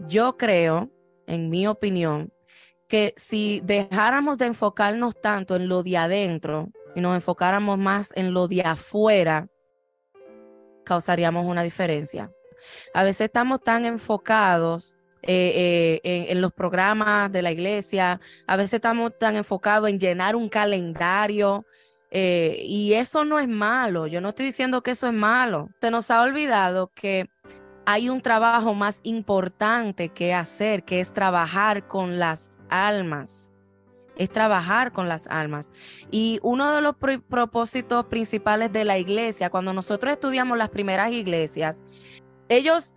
yo creo, en mi opinión, que si dejáramos de enfocarnos tanto en lo de adentro y nos enfocáramos más en lo de afuera, causaríamos una diferencia. A veces estamos tan enfocados eh, eh, en, los programas de la iglesia, a veces estamos tan enfocados en llenar un calendario. Eh, y eso no es malo, yo no estoy diciendo que eso es malo. Se nos ha olvidado que hay un trabajo más importante que hacer, que es trabajar con las almas. Es trabajar con las almas. Y uno de los propósitos principales de la iglesia, cuando nosotros estudiamos las primeras iglesias, ellos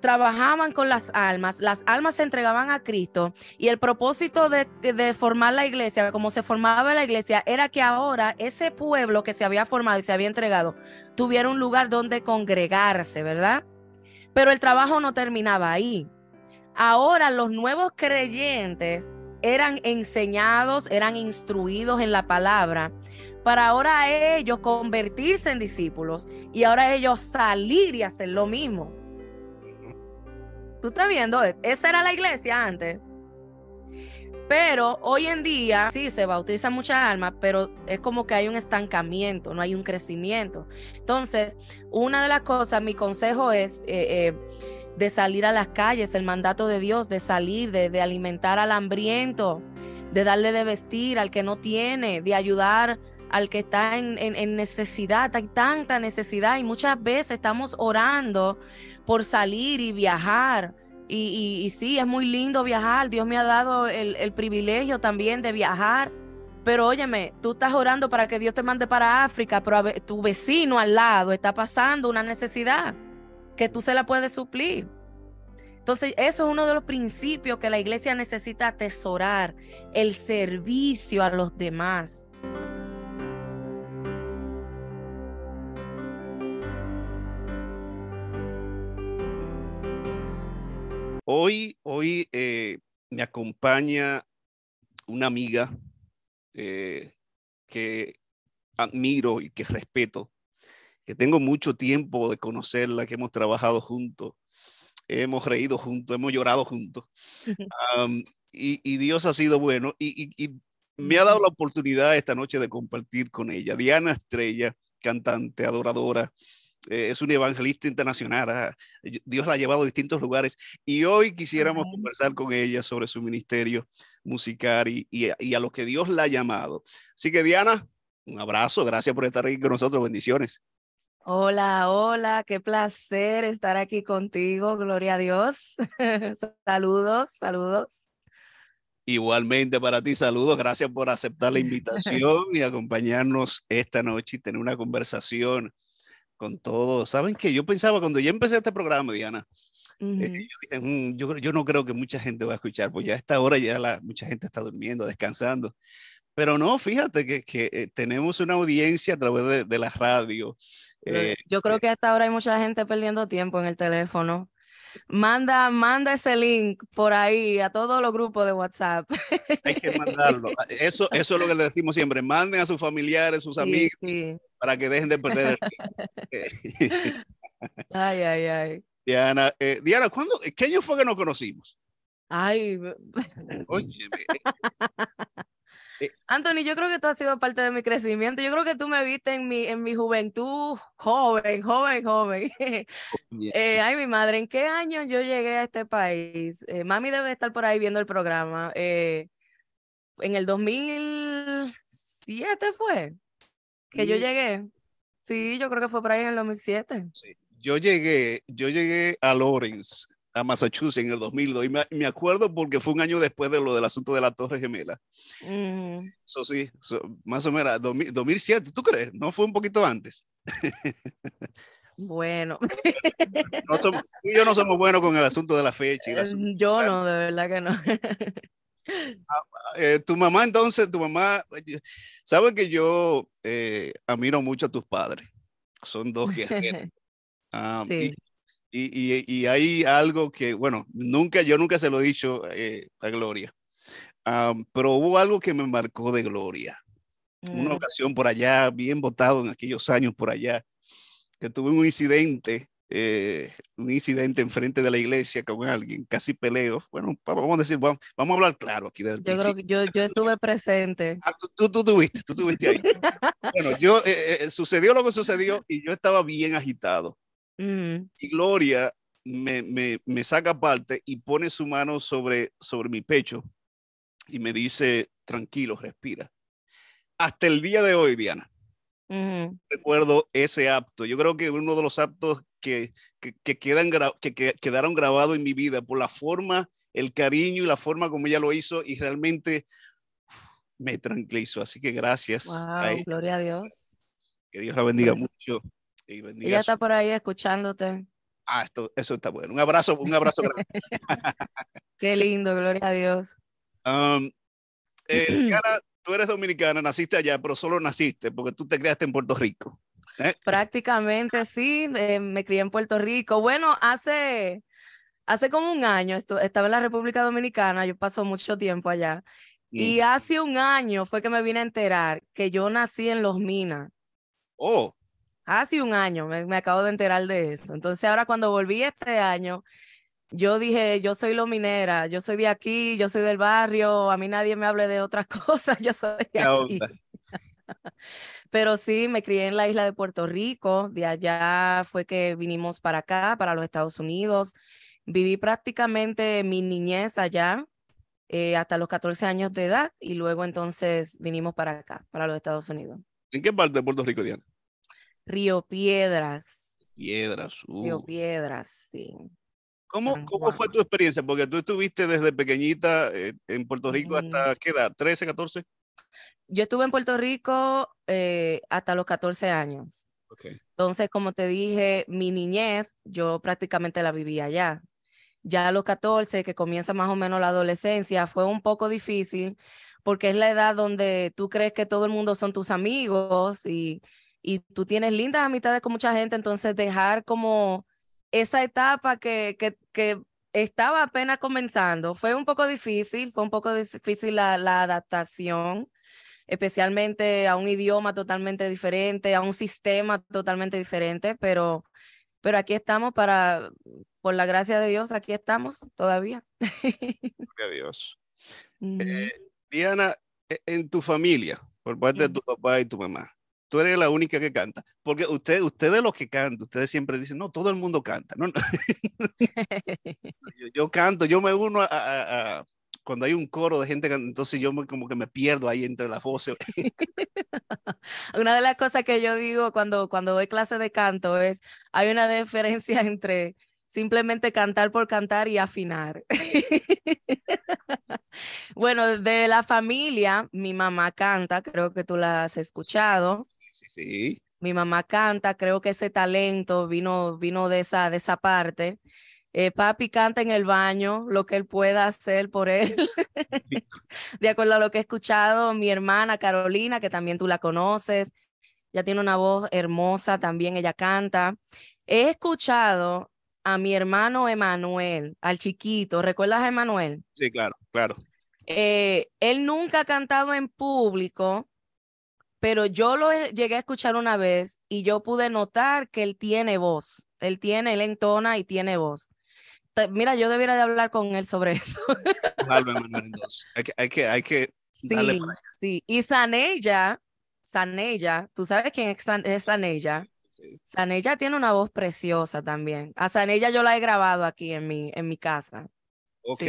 trabajaban con las almas, las almas se entregaban a Cristo y el propósito de, de, formar la iglesia, como se formaba la iglesia, era que ahora ese pueblo que se había formado y se había entregado tuviera un lugar donde congregarse, ¿verdad? Pero el trabajo no terminaba ahí. Ahora los nuevos creyentes eran enseñados, eran instruidos en la palabra, para ahora ellos convertirse en discípulos y ahora ellos salir y hacer lo mismo. Tú estás viendo, esa era la iglesia antes. Pero hoy en día sí se bautiza mucha almas, pero es como que hay un estancamiento, no hay un crecimiento. Entonces, una de las cosas, mi consejo es eh, eh, de salir a las calles, el mandato de Dios, de salir, de, alimentar al hambriento, de darle de vestir al que no tiene, de ayudar al que está en, necesidad. Hay tanta necesidad y muchas veces estamos orando por salir y viajar y, sí, es muy lindo viajar. Dios me ha dado el, privilegio también de viajar. Pero óyeme, tú estás orando para que Dios te mande para África, pero tu vecino al lado está pasando una necesidad que tú se la puedes suplir. Entonces, eso es uno de los principios que la iglesia necesita atesorar, el servicio a los demás. Hoy, hoy eh, me acompaña una amiga eh, que admiro y que respeto, que tengo mucho tiempo de conocerla, que hemos trabajado juntos, hemos reído juntos, hemos llorado juntos. y, Dios ha sido bueno y, y, me ha dado la oportunidad esta noche de compartir con ella. Diana Estrella, cantante, adoradora, eh, es un evangelista internacional. Ah, Dios la ha llevado a distintos lugares y hoy quisiéramos conversar con ella sobre su ministerio musical y, y, a lo que Dios la ha llamado. Así que Diana, un abrazo, gracias por estar aquí con nosotros, bendiciones. Hola, hola, qué placer estar aquí contigo, gloria a Dios. saludos, saludos. Igualmente para ti, saludos, gracias por aceptar la invitación y acompañarnos esta noche y tener una conversación con todo. Saben que yo pensaba cuando ya empecé este programa, Diana, eh, yo, dije, mm, yo, no creo que mucha gente va a escuchar, pues ya a esta hora ya la, mucha gente está durmiendo, descansando. Pero no, fíjate que, que eh, tenemos una audiencia a través de, de la radio. Eh, yo creo que hasta ahora hay mucha gente perdiendo tiempo en el teléfono. Manda, manda ese link por ahí a todos los grupos de WhatsApp. Hay que mandarlo. Eso, eso es lo que le decimos siempre. Manden a sus familiares, sus amigos, para que dejen de perder el Ay, ay, ay. Diana, eh, Diana, ¿cuándo, ¿qué año fue que nos conocimos? Ay. Oye, eh, Anthony, yo creo que tú has sido parte de mi crecimiento. Yo creo que tú me viste en mi, en mi juventud joven, joven, joven. Eh, ay, mi madre, ¿en qué año yo llegué a este país? Eh, mami debe estar por ahí viendo el programa. en el 2007 fue que yo llegué. Sí, yo creo que fue por ahí en el 2007. Sí. Yo llegué, yo llegué a Lawrence a Massachusetts en el 2002. Y me, acuerdo porque fue un año después de lo del asunto de la Torre Gemela. Eso sí, más o menos 2007, ¿tú crees? ¿No fue un poquito antes? Bueno. No somos, tú y yo no somos buenos con el asunto de la fecha. Y yo no, de verdad que no. Eh, tu mamá entonces, tu mamá, sabe que yo eh, admiro mucho a tus padres. Son dos guerreros. Ah, sí. Y, hay algo que, bueno, nunca, yo nunca se lo he dicho eh, a Gloria, pero hubo algo que me marcó de Gloria. Una mm. ocasión por allá, bien votado en aquellos años por allá, que tuve un incidente eh, un incidente enfrente de la iglesia con alguien, casi peleo. Bueno, vamos a decir, vamos, vamos a hablar claro aquí. Del yo creo que yo, yo estuve presente. Ah, tú, tú, tú tuviste, tú tuviste ahí. bueno, yo, eh, eh, sucedió lo que sucedió y yo estaba bien agitado. Y Gloria me, me, me, saca aparte y pone su mano sobre, sobre mi pecho y me dice, tranquilo, respira. Hasta el día de hoy, Diana, recuerdo ese acto. Yo creo que uno de los actos que, que, quedan que, quedaron grabados en mi vida por la forma, el cariño y la forma como ella lo hizo y realmente me tranquilizó. Así que gracias. gloria a Dios. Que Dios la bendiga mucho. Y bendiga ella está por ahí escuchándote. Ah, esto, eso está bueno. Un abrazo, un abrazo grande. Qué lindo, gloria a Dios. Um, eh, tú eres dominicana, naciste allá, pero solo naciste porque tú te criaste en Puerto Rico. ¿eh? Prácticamente sí, eh, me crié en Puerto Rico. Bueno, hace, hace como un año estaba en la República Dominicana, yo paso mucho tiempo allá. Y hace un año fue que me vine a enterar que yo nací en Los Minas. Oh. Hace un año me, me acabo de enterar de eso. Entonces ahora cuando volví este año, yo dije, yo soy lo minera, yo soy de aquí, yo soy del barrio, a mí nadie me hable de otras cosas, yo soy de aquí. Pero sí, me crié en la isla de Puerto Rico, de allá fue que vinimos para acá, para los Estados Unidos. Viví prácticamente mi niñez allá eh, hasta los 14 años de edad y luego entonces vinimos para acá, para los Estados Unidos. ¿En qué parte de Puerto Rico, Diana? Río Piedras. Piedras. Río uh. Piedras, sí. ¿Cómo, ¿Cómo fue tu experiencia? Porque tú estuviste desde pequeñita eh, en Puerto Rico hasta qué edad, 13, 14? Yo estuve en Puerto Rico eh, hasta los 14 años. Entonces, como te dije, mi niñez, yo prácticamente la vivía allá. Ya a los 14, que comienza más o menos la adolescencia, fue un poco difícil porque es la edad donde tú crees que todo el mundo son tus amigos y, y tú tienes lindas amistades con mucha gente, entonces dejar como esa etapa que, que, que, estaba apenas comenzando. Fue un poco difícil, fue un poco difícil la, la, adaptación, especialmente a un idioma totalmente diferente, a un sistema totalmente diferente, pero, pero aquí estamos para, por la gracia de Dios, aquí estamos todavía. Gracias a Dios. Eh, Diana, e, en tu familia, por parte de tu papá y tu mamá, tú eres la única que canta. Porque usted, ustedes los que cantan, ustedes siempre dicen, no, todo el mundo canta. No, yo, canto, yo me uno a, cuando hay un coro de gente, entonces yo me, como que me pierdo ahí entre las voces. una de las cosas que yo digo cuando, cuando doy clase de canto es, hay una diferencia entre simplemente cantar por cantar y afinar. bueno, de la familia, mi mamá canta, creo que tú la has escuchado. Sí, sí. Mi mamá canta, creo que ese talento vino, vino de, esa, de esa parte. Eh, papi canta en el baño lo que él pueda hacer por él. de acuerdo a lo que he escuchado, mi hermana Carolina, que también tú la conoces, ya tiene una voz hermosa, también ella canta. He escuchado a mi hermano Emanuel, al chiquito. ¿Recuerdas a Emanuel? Sí, claro, claro. Eh, él nunca ha cantado en público, pero yo lo llegué a escuchar una vez y yo pude notar que él tiene voz. Él tiene, él entona y tiene voz. Mira, yo debería de hablar con él sobre eso. Hay que, hay que, hay que sí, sí. Y Sanella, Sanella, ¿tú sabes quién es Sanella? Sanella tiene una voz preciosa también. A Sanella yo la he grabado aquí en mi, en mi casa. Ok.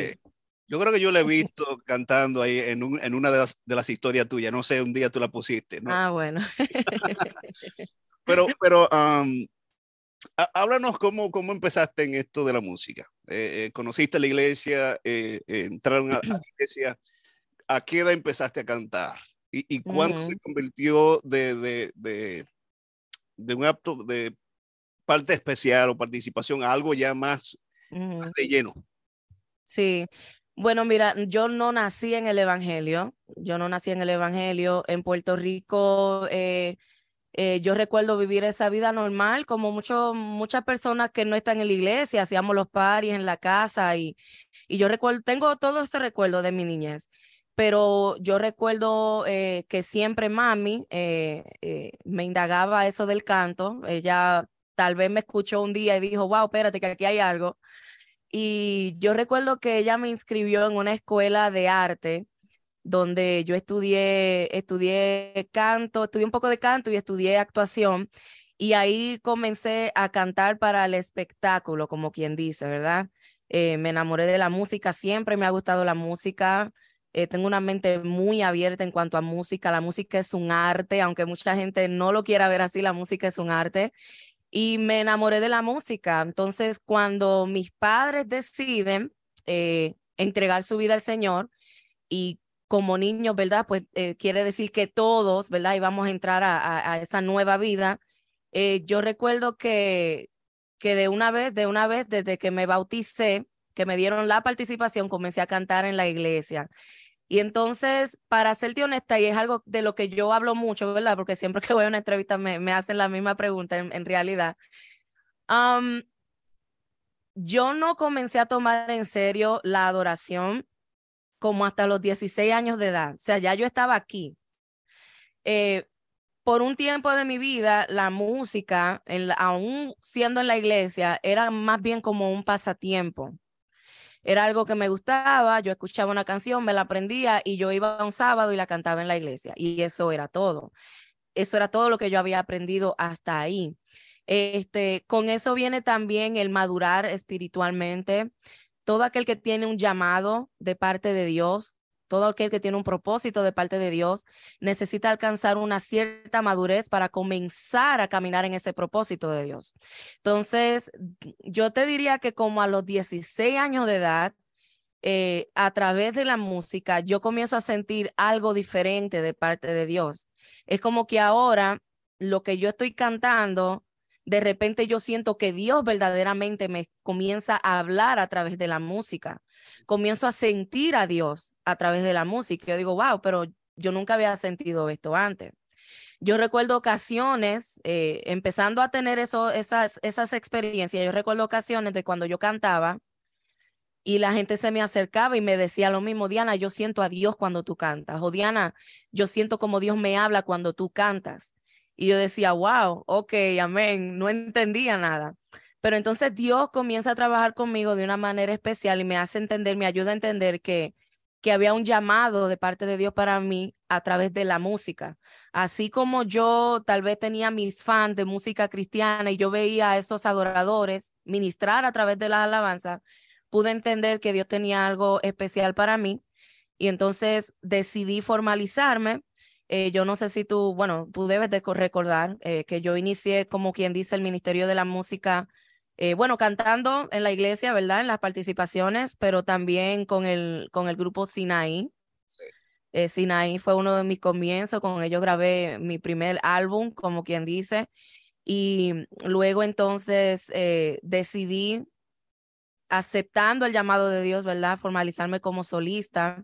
Yo creo que yo la he visto cantando ahí en, un, en una de las, de las, historias tuyas. No sé, un día tú la pusiste. ¿no? Ah, bueno. pero, pero háblanos cómo, cómo empezaste en esto de la música. Eh, eh, conociste la iglesia, eh, entraron a, la iglesia. ¿A qué edad empezaste a cantar? ¿Y, y cuándo se convirtió de, de, de de un acto de parte especial o participación a algo ya más, de lleno. Sí, bueno, mira, yo no nací en el Evangelio, yo no nací en el Evangelio. En Puerto Rico, eh, eh, yo recuerdo vivir esa vida normal, como mucho, muchas personas que no están en la iglesia, hacíamos los paris en la casa y, y yo recuerdo, tengo todo ese recuerdo de mi niñez pero yo recuerdo eh, que siempre mami eh, eh, me indagaba eso del canto. Ella tal vez me escuchó un día y dijo, wow, espérate, que aquí hay algo. Y yo recuerdo que ella me inscribió en una escuela de arte donde yo estudié, estudié canto, estudié un poco de canto y estudié actuación. Y ahí comencé a cantar para el espectáculo, como quien dice, ¿verdad? Me enamoré de la música, siempre me ha gustado la música. Eh, tengo una mente muy abierta en cuanto a música. La música es un arte, aunque mucha gente no lo quiera ver así, la música es un arte. Y me enamoré de la música. Entonces, cuando mis padres deciden eh, entregar su vida al Señor y como niños, ¿verdad? Pues quiere decir que todos, ¿verdad? Y vamos a entrar a, a esa nueva vida. yo recuerdo que, que de una vez, de una vez, desde que me bauticé, que me dieron la participación, comencé a cantar en la iglesia. Y entonces, para serte honesta, y es algo de lo que yo hablo mucho, ¿verdad? Porque siempre que voy a una entrevista me, hacen la misma pregunta en, realidad. yo no comencé a tomar en serio la adoración como hasta los 16 años de edad. O sea, ya yo estaba aquí. Eh, por un tiempo de mi vida, la música, aún siendo en la iglesia, era más bien como un pasatiempo. Era algo que me gustaba, yo escuchaba una canción, me la aprendía y yo iba un sábado y la cantaba en la iglesia. Y eso era todo. Eso era todo lo que yo había aprendido hasta ahí. Este, con eso viene también el madurar espiritualmente. Todo aquel que tiene un llamado de parte de Dios, todo aquel que tiene un propósito de parte de Dios necesita alcanzar una cierta madurez para comenzar a caminar en ese propósito de Dios. Entonces, yo te diría que como a los 16 años de edad, eh, a través de la música, yo comienzo a sentir algo diferente de parte de Dios. Es como que ahora lo que yo estoy cantando, de repente yo siento que Dios verdaderamente me comienza a hablar a través de la música comienzo a sentir a Dios a través de la música. Yo digo, wow, pero yo nunca había sentido esto antes. Yo recuerdo ocasiones, eh, empezando a tener eso, esas, esas experiencias, yo recuerdo ocasiones de cuando yo cantaba y la gente se me acercaba y me decía lo mismo, Diana, yo siento a Dios cuando tú cantas, o Diana, yo siento como Dios me habla cuando tú cantas. Y yo decía, wow, ok, amén, no entendía nada. Pero entonces Dios comienza a trabajar conmigo de una manera especial y me hace entender, me ayuda a entender que, que había un llamado de parte de Dios para mí a través de la música. Así como yo tal vez tenía mis fans de música cristiana y yo veía a esos adoradores ministrar a través de la alabanza, pude entender que Dios tenía algo especial para mí y entonces decidí formalizarme. Eh, yo no sé si tú, bueno, tú debes de recordar eh, que yo inicié como quien dice el Ministerio de la Música eh, bueno, cantando en la iglesia, ¿verdad? En las participaciones, pero también con el, con el grupo Sinaí. Sí. Eh, Sinaí fue uno de mis comienzos, con ellos grabé mi primer álbum, como quien dice, y luego entonces eh, decidí, aceptando el llamado de Dios, ¿verdad? Formalizarme como solista.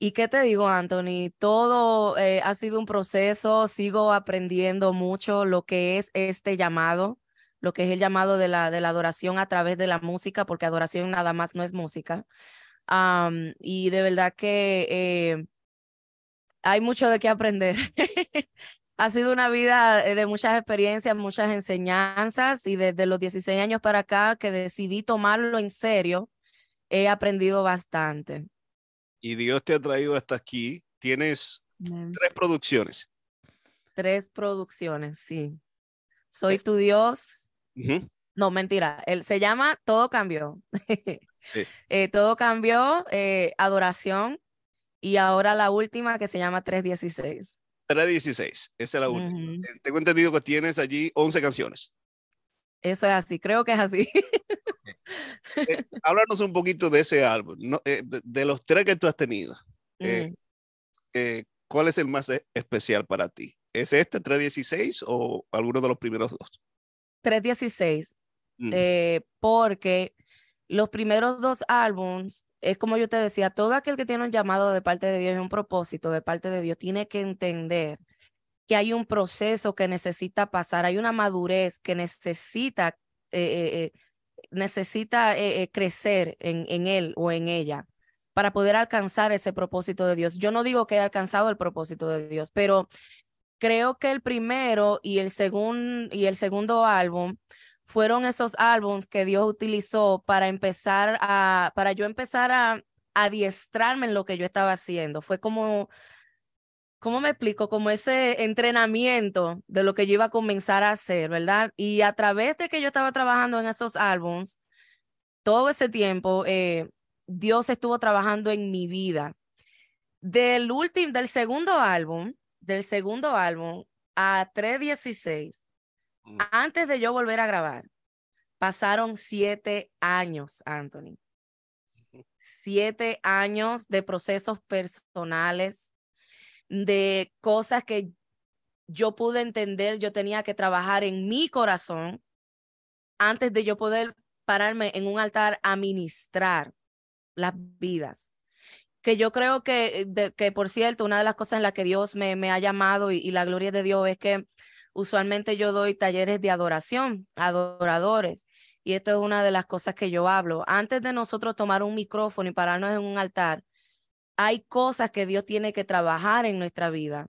¿Y qué te digo, Anthony? Todo ha sido un proceso, sigo aprendiendo mucho lo que es este llamado lo que es el llamado de la, de la adoración a través de la música, porque adoración nada más no es música. y de verdad que eh, hay mucho de qué aprender. ha sido una vida eh, de muchas experiencias, muchas enseñanzas y desde los 16 años para acá que decidí tomarlo en serio, he aprendido bastante. Y Dios te ha traído hasta aquí. Tienes tres producciones. Tres producciones, sí. Soy tu Dios, no, mentira. Él se llama Todo Cambió. sí. Eh, todo Cambió, eh, Adoración, y ahora la última que se llama 316. 316, esa es la última. Eh, tengo entendido que tienes allí 11 canciones. Eso es así, creo que es así. háblanos un poquito de ese álbum, de, los tres que tú has tenido. ¿Cuál es el más e, especial para ti? ¿Es este 316 o alguno de los primeros dos? 316, eh, porque los primeros dos álbums, es como yo te decía, todo aquel que tiene un llamado de parte de Dios y un propósito de parte de Dios tiene que entender que hay un proceso que necesita pasar, hay una madurez que necesita, eh, eh, necesita crecer en, en él o en ella para poder alcanzar ese propósito de Dios. Yo no digo que he alcanzado el propósito de Dios, pero creo que el primero y el, segundo y el segundo álbum fueron esos álbums que Dios utilizó para empezar a, para yo empezar a adiestrarme en lo que yo estaba haciendo. Fue como, ¿cómo me explico? Como ese entrenamiento de lo que yo iba a comenzar a hacer, ¿verdad? Y a través de que yo estaba trabajando en esos álbums, todo ese tiempo, eh, Dios estuvo trabajando en mi vida. Del último, del segundo álbum, del segundo álbum a 316, mm. antes de yo volver a grabar, pasaron siete años, Anthony. Siete años de procesos personales, de cosas que yo pude entender, yo tenía que trabajar en mi corazón antes de yo poder pararme en un altar a ministrar las vidas que yo creo que, eh, que, por cierto, una de las cosas en las que Dios me, me ha llamado y, la gloria de Dios es que usualmente yo doy talleres de adoración, adoradores. Y esto es una de las cosas que yo hablo. Antes de nosotros tomar un micrófono y pararnos en un altar, hay cosas que Dios tiene que trabajar en nuestra vida.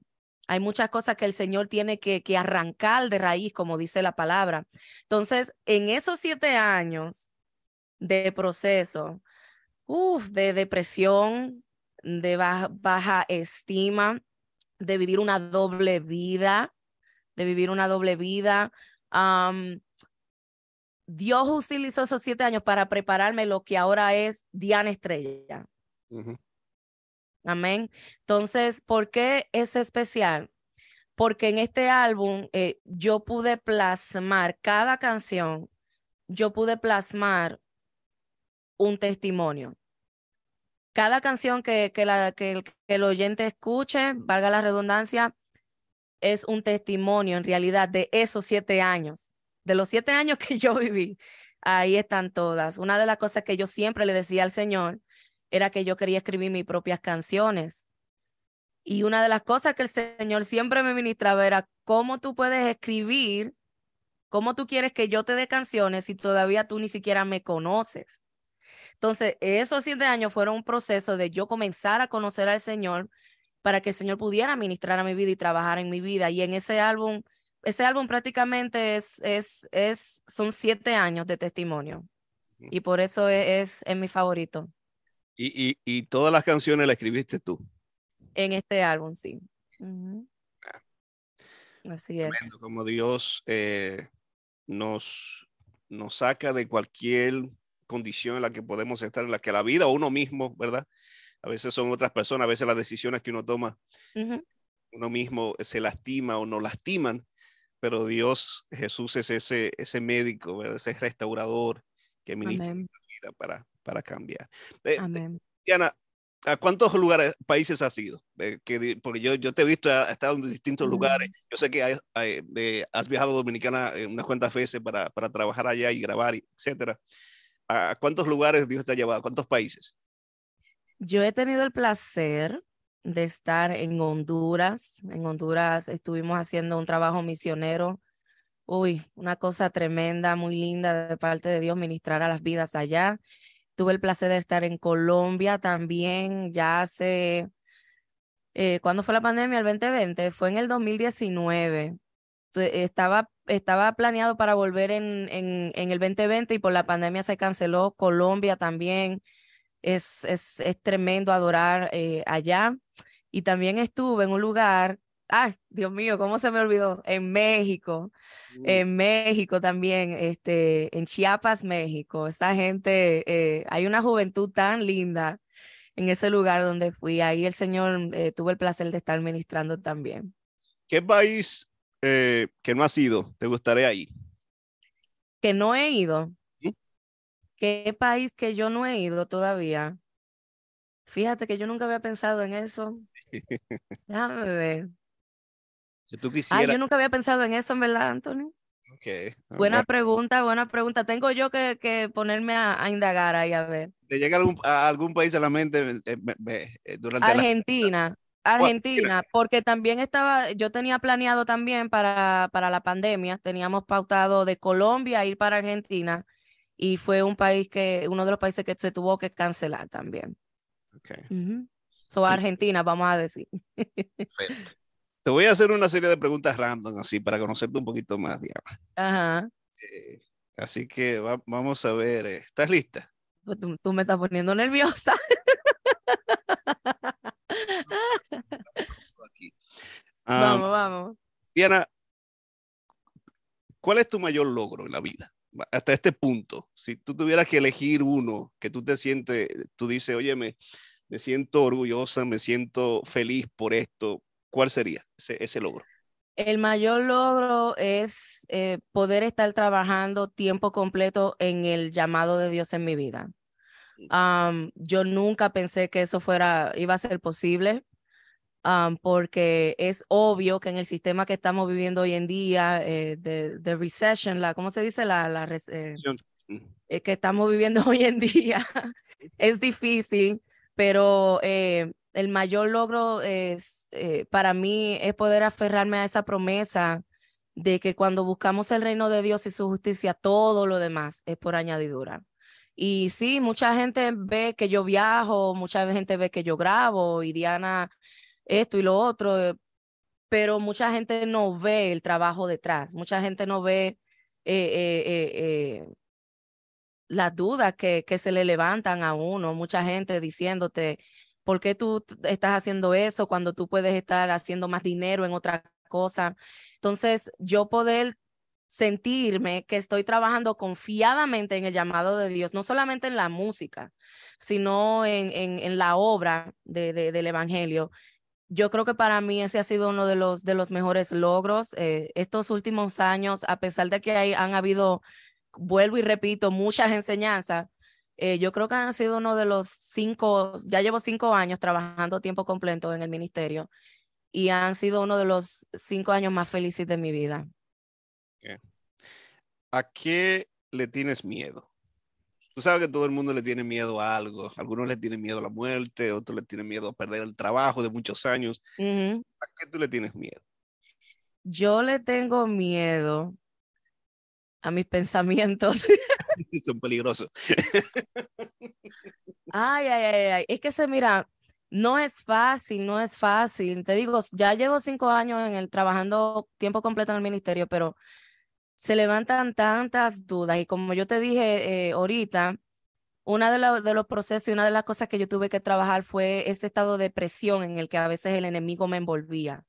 Hay muchas cosas que el Señor tiene que, arrancar de raíz, como dice la palabra. Entonces, en esos siete años de proceso, de depresión, de baja, estima, de vivir una doble vida, de vivir una doble vida. Dios utilizó esos siete años para prepararme lo que ahora es Diana Estrella. Amén. Entonces, ¿por qué es especial? Porque en este álbum eh, yo pude plasmar cada canción, yo pude plasmar un testimonio. Cada canción que, que, la, el, que el oyente escuche, valga la redundancia, es un testimonio en realidad de esos siete años, de los siete años que yo viví. Ahí están todas. Una de las cosas que yo siempre le decía al Señor era que yo quería escribir mis propias canciones. Y una de las cosas que el Señor siempre me ministraba era cómo tú puedes escribir, cómo tú quieres que yo te dé canciones si todavía tú ni siquiera me conoces. Entonces, esos siete años fueron un proceso de yo comenzar a conocer al Señor para que el Señor pudiera ministrar a mi vida y trabajar en mi vida. Y en ese álbum, ese álbum prácticamente es, es, es, son siete años de testimonio. Y por eso es, es, mi favorito. ¿Y, y, y todas las canciones las escribiste tú? En este álbum, sí. Ah. Así es. Como Dios eh, nos, nos saca de cualquier condición en la que podemos estar, en la que la vida o uno mismo, ¿verdad? A veces son otras personas, a veces las decisiones que uno toma, uno mismo se lastima o no lastiman, pero Dios, Jesús es ese, ese médico, ¿verdad? ese restaurador que ministra la vida para, para cambiar. Eh, Diana, ¿a cuántos lugares, países has ido? Eh, que, porque yo, yo te he visto, has estado en distintos lugares. Yo sé que has viajado a Dominicana unas cuantas veces para, para trabajar allá y grabar, etcétera. ¿A cuántos lugares Dios te ha llevado? ¿A cuántos países? Yo he tenido el placer de estar en Honduras. En Honduras estuvimos haciendo un trabajo misionero. Uy, una cosa tremenda, muy linda de parte de Dios, ministrar a las vidas allá. Tuve el placer de estar en Colombia también, ya hace, eh, ¿cuándo fue la pandemia? El 2020, fue en el 2019 estaba, estaba planeado para volver en, en, el 2020 y por la pandemia se canceló. Colombia también es, es, es tremendo adorar eh, allá. Y también estuve en un lugar, ay, Dios mío, ¿cómo se me olvidó? En México. En México también, este, en Chiapas, México. Esa gente, eh, hay una juventud tan linda en ese lugar donde fui. Ahí el Señor eh, tuvo el placer de estar ministrando también. ¿Qué país eh, que no has ido, te gustaría ir? Que no he ido. ¿Qué país que yo no he ido todavía? Fíjate que yo nunca había pensado en eso. Déjame ver. Si tú quisieras. Ay, yo nunca había pensado en eso, en verdad, Antonio. Okay. Buena pregunta, buena pregunta. Tengo yo que, que ponerme a, indagar ahí a ver. ¿Te llega algún, a algún país a la mente eh, eh, durante Argentina. Argentina, porque también estaba, yo tenía planeado también para, para la pandemia, teníamos pautado de Colombia ir para Argentina y fue un país que, uno de los países que se tuvo que cancelar también. Okay. So Argentina, vamos a decir. Perfecto. Te voy a hacer una serie de preguntas random, así, para conocerte un poquito más, Diana. Ajá. Eh, así que vamos a ver, eh, ¿estás lista? Pues tú, tú, me estás poniendo nerviosa. vamos, vamos. Diana, ¿cuál es tu mayor logro en la vida? Hasta este punto, si tú tuvieras que elegir uno que tú te sientes, tú dices, oye, me, me siento orgullosa, me siento feliz por esto, ¿cuál sería ese, ese logro? El mayor logro es eh, poder estar trabajando tiempo completo en el llamado de Dios en mi vida. Um, yo nunca pensé que eso fuera, iba a ser posible, um, porque es obvio que en el sistema que estamos viviendo hoy en día, eh, de, de, recession, la, ¿cómo se dice? La, la eh, eh, que estamos viviendo hoy en día, es difícil, pero eh, el mayor logro es, eh, para mí es poder aferrarme a esa promesa de que cuando buscamos el reino de Dios y su justicia, todo lo demás es por añadidura. Y sí, mucha gente ve que yo viajo, mucha gente ve que yo grabo y Diana esto y lo otro, pero mucha gente no ve el trabajo detrás, mucha gente no ve eh, las dudas que se le levantan a uno, mucha gente diciéndote, ¿por qué tú estás haciendo eso cuando tú puedes estar haciendo más dinero en otra cosa? Entonces, yo poder sentirme que estoy trabajando confiadamente en el llamado de Dios, no solamente en la música, sino en, en, la obra de, de, del Evangelio. Yo creo que para mí ese ha sido uno de los, de los mejores logros. Eh, estos últimos años, a pesar de que hay, han habido, vuelvo y repito, muchas enseñanzas, eh, yo creo que han sido uno de los cinco, ya llevo cinco años trabajando tiempo completo en el ministerio y han sido uno de los cinco años más felices de mi vida. ¿A qué le tienes miedo? Tú sabes que todo el mundo le tiene miedo a algo. Algunos le tienen miedo a la muerte, otros le tienen miedo a perder el trabajo de muchos años. Uh -huh. ¿A qué tú le tienes miedo? Yo le tengo miedo a mis pensamientos. Son peligrosos. ay, ay, ay, ay. Es que se mira, no es fácil, no es fácil. Te digo, ya llevo cinco años en el trabajando tiempo completo en el ministerio, pero se levantan tantas dudas y como yo te dije eh, ahorita, una de, de, los procesos y una de las cosas que yo tuve que trabajar fue ese estado de presión en el que a veces el enemigo me envolvía.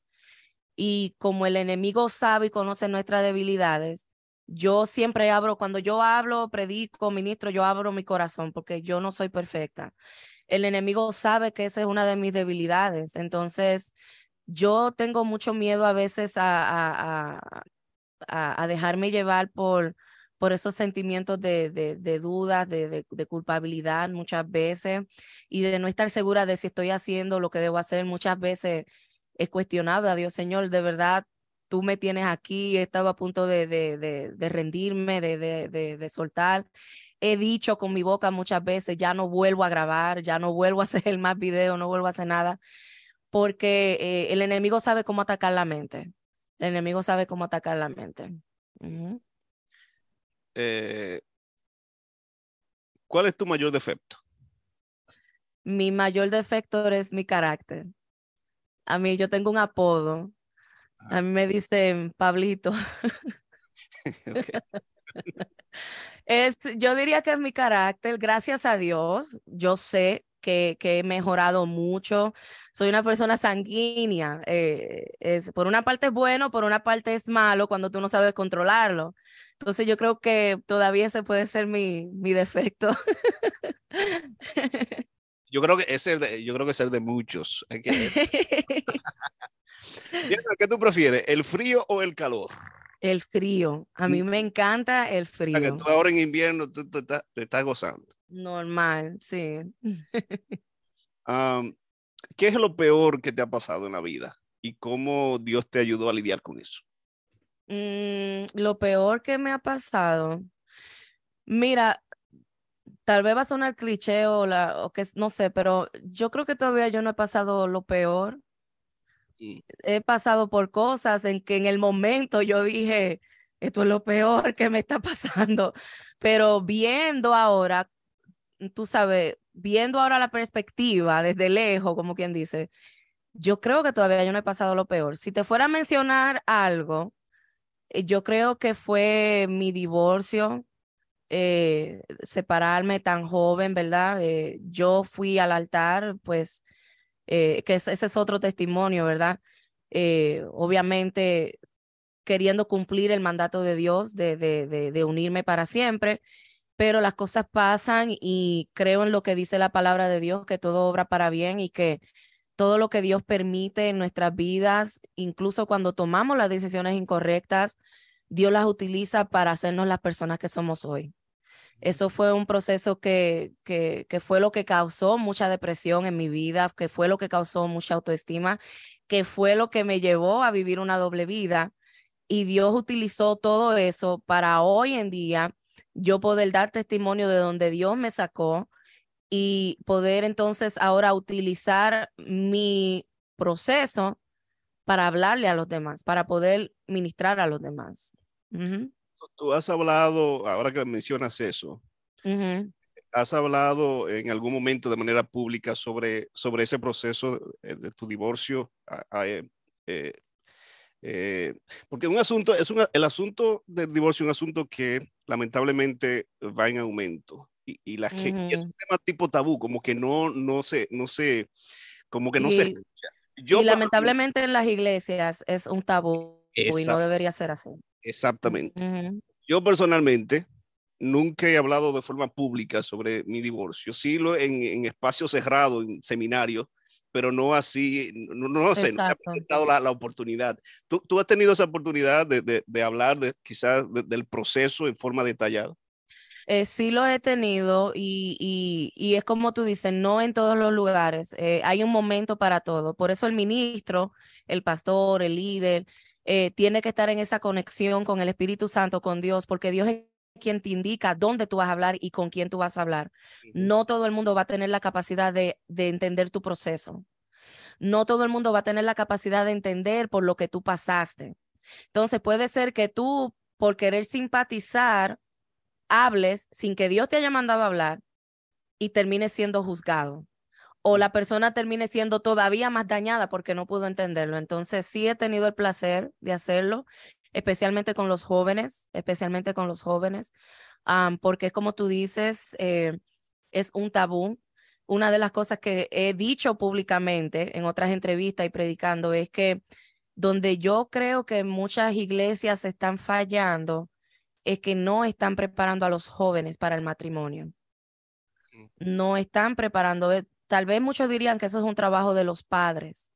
Y como el enemigo sabe y conoce nuestras debilidades, yo siempre abro, cuando yo hablo, predico, ministro, yo abro mi corazón porque yo no soy perfecta. El enemigo sabe que esa es una de mis debilidades. Entonces, yo tengo mucho miedo a veces a, a, a, dejarme llevar por, por esos sentimientos de, de, de dudas, de, de, culpabilidad muchas veces y de no estar segura de si estoy haciendo lo que debo hacer. Muchas veces he cuestionado a Dios, Señor, de verdad tú me tienes aquí, he estado a punto de, de, de, de rendirme, de, soltar. He dicho con mi boca muchas veces, ya no vuelvo a grabar, ya no vuelvo a hacer más video, no vuelvo a hacer nada, porque eh, el enemigo sabe cómo atacar la mente. El enemigo sabe cómo atacar la mente. Uh -huh. eh, ¿Cuál es tu mayor defecto? Mi mayor defecto es mi carácter. A mí yo tengo un apodo a mí me dicen Pablito. es, yo diría que es mi carácter, gracias a Dios, yo sé que, que he mejorado mucho. Soy una persona sanguínea. Eh, es, por una parte es bueno, por una parte es malo cuando tú no sabes controlarlo. Entonces yo creo que todavía ese puede ser mi, mi defecto. yo creo que es el de, yo creo que es el de muchos. Hay que... ¿Qué tú prefieres, el frío o el calor? El frío. A mí me encanta el frío. Que tú ahora en invierno tú te, te, te estás gozando. Normal, sí. um, ¿Qué es lo peor que te ha pasado en la vida? ¿Y cómo Dios te ayudó a lidiar con eso? Mm, lo peor que me ha pasado. Mira, tal vez va a sonar cliché o, la, o que no sé, pero yo creo que todavía yo no he pasado lo peor he pasado por cosas en que en el momento yo dije, esto es lo peor que me está pasando, pero viendo ahora, tú sabes, viendo ahora la perspectiva desde lejos, como quien dice, yo creo que todavía yo no he pasado lo peor. Si te fuera a mencionar algo, eh, yo creo que fue mi divorcio, eh, separarme tan joven, ¿verdad? Eh, yo fui al altar, pues, que ese es otro testimonio, ¿verdad? obviamente queriendo cumplir el mandato de Dios de, de, de unirme para siempre, pero las cosas pasan y creo en lo que dice la palabra de Dios, que todo obra para bien y que todo lo que Dios permite en nuestras vidas, incluso cuando tomamos las decisiones incorrectas, Dios las utiliza para hacernos las personas que somos hoy. Eso fue un proceso que, que, que, fue lo que causó mucha depresión en mi vida, que fue lo que causó mucha autoestima, que fue lo que me llevó a vivir una doble vida. Y Dios utilizó todo eso para hoy en día yo poder dar testimonio de donde Dios me sacó, y poder entonces ahora utilizar mi proceso para hablarle a los demás, para poder ministrar a los demás. Tú has hablado, ahora que mencionas eso, has hablado en algún momento de manera pública sobre, sobre ese proceso de, tu divorcio. Eh, eh, eh, porque un asunto, es el asunto del divorcio es un asunto que lamentablemente va en aumento y, la gente, es un tema tipo tabú, como que no, no sé, no sé, como que no se Yo, y lamentablemente en las iglesias es un tabú y no debería ser así. Exactamente. Yo personalmente nunca he hablado de forma pública sobre mi divorcio. Sí lo en, en espacios cerrados, en seminarios, pero no así, no, no sé, no se ha la, la, oportunidad. ¿Tú, ¿Tú, has tenido esa oportunidad de, de, de hablar de, quizás del proceso en forma detallada? Eh, sí lo he tenido y, y, es como tú dices, no en todos los lugares. Eh, hay un momento para todo. Por eso el ministro, el pastor, el líder, eh, tiene que estar en esa conexión con el Espíritu Santo, con Dios, porque Dios es quien te indica dónde tú vas a hablar y con quién tú vas a hablar. No todo el mundo va a tener la capacidad de, de entender tu proceso. No todo el mundo va a tener la capacidad de entender por lo que tú pasaste. Entonces puede ser que tú, por querer simpatizar, hables sin que Dios te haya mandado a hablar y termine siendo juzgado. O la persona termine siendo todavía más dañada porque no pudo entenderlo. Entonces sí he tenido el placer de hacerlo, especialmente con los jóvenes, especialmente con los jóvenes, porque como tú dices, eh, es un tabú. Una de las cosas que he dicho públicamente en otras entrevistas y predicando es que donde yo creo que muchas iglesias están fallando es que no están preparando a los jóvenes para el matrimonio. No están preparando, eh, tal vez muchos dirían que eso es un trabajo de los padres,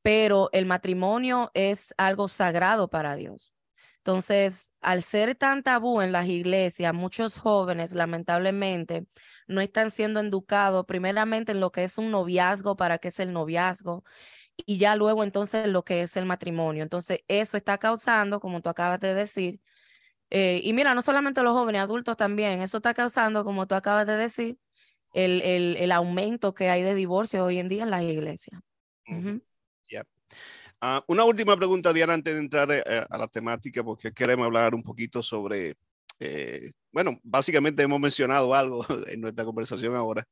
pero el matrimonio es algo sagrado para Dios. Entonces, al ser tan tabú en las iglesias, muchos jóvenes lamentablemente no están siendo educados primeramente en lo que es un noviazgo, para qué es el noviazgo, y ya luego entonces lo que es el matrimonio. Entonces, eso está causando, como tú acabas de decir, eh, y mira, no solamente los jóvenes, adultos también, eso está causando, como tú acabas de decir, el, el, el aumento que hay de divorcio hoy en día en las iglesias. Ah, una última pregunta, Diana, antes de entrar eh, a la temática, porque queremos hablar un poquito sobre, eh, bueno, básicamente hemos mencionado algo en nuestra conversación ahora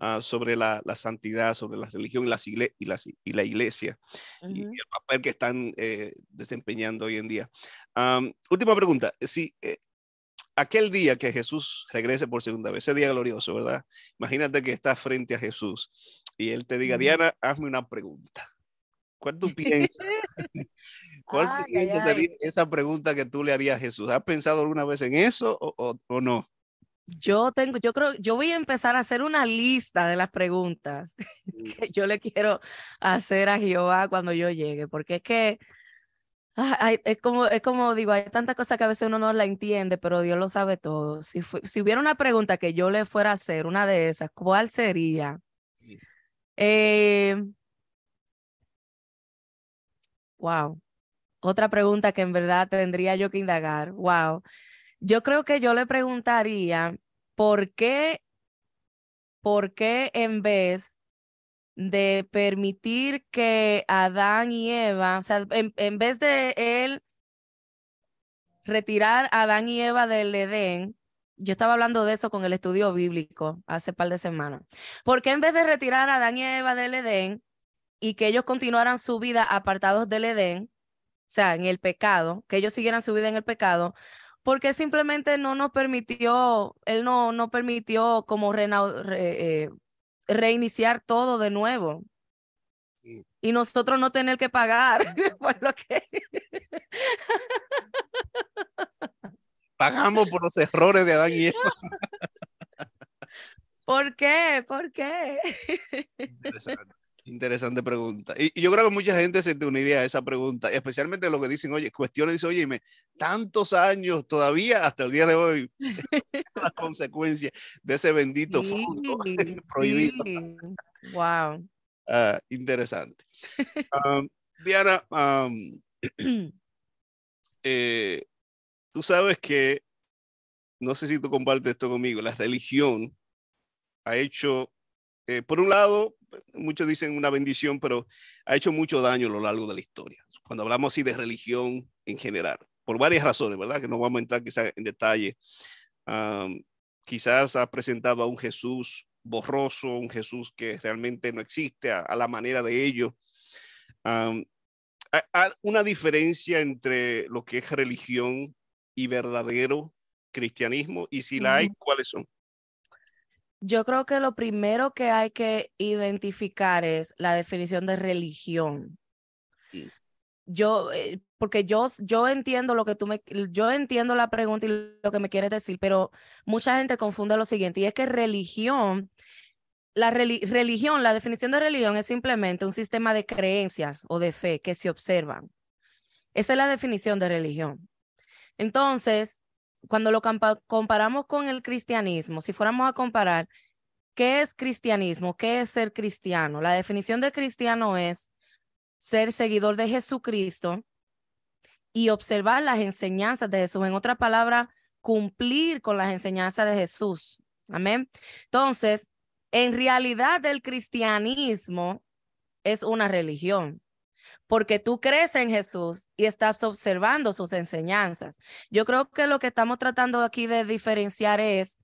uh, sobre la, la, santidad, sobre la religión y, las igle y, las, y la iglesia y, el papel que están eh, desempeñando hoy en día. Um, última pregunta, si eh, aquel día que Jesús regrese por segunda vez, ese día glorioso, ¿verdad? Imagínate que estás frente a Jesús y él te diga, Diana, hazme una pregunta. ¿Cuál tú piensas? ¿Cuál ay, piensas ay, sería esa pregunta que tú le harías a Jesús? ¿Has pensado alguna vez en eso o, o, o no? Yo tengo, yo creo, yo voy a empezar a hacer una lista de las preguntas que yo le quiero hacer a Jehová cuando yo llegue, porque es que ay, es como, es como digo, hay tantas cosas que a veces uno no la entiende, pero Dios lo sabe todo. Si, fue, si hubiera una pregunta que yo le fuera a hacer, una de esas, ¿cuál sería? Eh, wow. Otra pregunta que en verdad tendría yo que indagar. Wow. Yo creo que yo le preguntaría por qué, por qué en vez de permitir que Adán y Eva, o sea, en, en vez de él retirar a Adán y Eva del Edén, yo estaba hablando de eso con el estudio bíblico hace par de semanas. ¿Por qué en vez de retirar a Adán y Eva del Edén, y que ellos continuaran su vida apartados del Edén, o sea, en el pecado, que ellos siguieran su vida en el pecado, porque simplemente no nos permitió, él no, no permitió como eh, reiniciar todo de nuevo. Y nosotros no tener que pagar por lo que... Pagamos por los errores de Adán y Eva. ¿Por qué? ¿Por qué? Interesante. Interesante pregunta. Y, yo creo que mucha gente se una idea de esa pregunta, especialmente lo que dicen, oye, cuestiones, dice, oye, tantos años todavía hasta el día de hoy, la consecuencia de ese bendito fruto prohibido. Wow. Ah, interesante. Diana, eh, tú sabes que, no sé si tú compartes esto conmigo, la religión ha hecho, eh, por un lado, muchos dicen una bendición, pero ha hecho mucho daño a lo largo de la historia. Cuando hablamos así de religión en general, por varias razones, ¿verdad? Que no vamos a entrar quizás en detalle. quizás ha presentado a un Jesús borroso, un Jesús que realmente no existe a, la manera de ellos. hay una diferencia entre lo que es religión y verdadero cristianismo, y si la hay, ¿cuáles son? Yo creo que lo primero que hay que identificar es la definición de religión. Yo, eh, porque yo, yo entiendo lo que tú me, yo entiendo la pregunta y lo que me quieres decir, pero mucha gente confunde lo siguiente, y es que religión, la religión, la definición de religión es simplemente un sistema de creencias o de fe que se observan. Esa es la definición de religión. Entonces, cuando lo comparamos con el cristianismo, si fuéramos a comparar, ¿qué es cristianismo? ¿Qué es ser cristiano? La definición de cristiano es ser seguidor de Jesucristo y observar las enseñanzas de Jesús. En otra palabra, cumplir con las enseñanzas de Jesús. Amén. Entonces, en realidad el cristianismo es una religión porque tú crees en Jesús y estás observando sus enseñanzas. Yo creo que lo que estamos tratando aquí de diferenciar es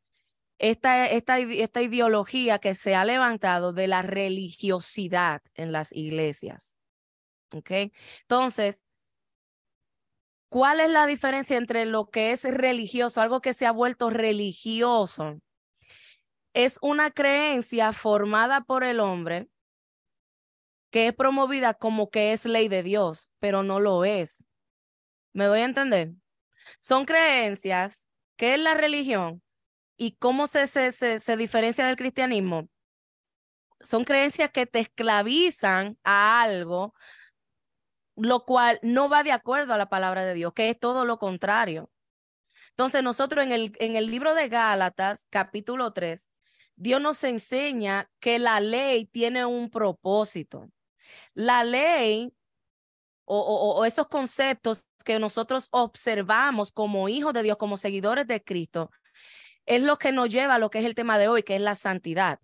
esta, esta, esta ideología que se ha levantado de la religiosidad en las iglesias. ¿Ok? Entonces, ¿cuál es la diferencia entre lo que es religioso, algo que se ha vuelto religioso? Es una creencia formada por el hombre que es promovida como que es ley de Dios, pero no lo es. ¿Me doy a entender? Son creencias, ¿qué es la religión? ¿Y cómo se, se, se, diferencia del cristianismo? Son creencias que te esclavizan a algo, lo cual no va de acuerdo a la palabra de Dios, que es todo lo contrario. Entonces nosotros en el, en el libro de Gálatas, capítulo 3, Dios nos enseña que la ley tiene un propósito. La ley o, esos conceptos que nosotros observamos como hijos de Dios, como seguidores de Cristo, es lo que nos lleva a lo que es el tema de hoy, que es la santidad.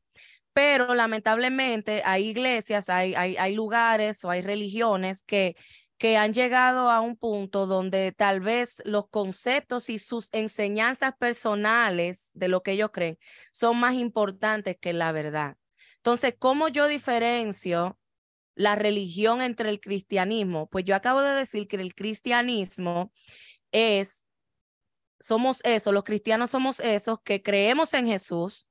Pero lamentablemente hay iglesias, hay, hay, hay lugares o hay religiones que, que han llegado a un punto donde tal vez los conceptos y sus enseñanzas personales de lo que ellos creen son más importantes que la verdad. Entonces, ¿cómo yo diferencio la religión entre el cristianismo? Pues yo acabo de decir que el cristianismo es, somos eso, los cristianos somos esos que creemos en Jesús,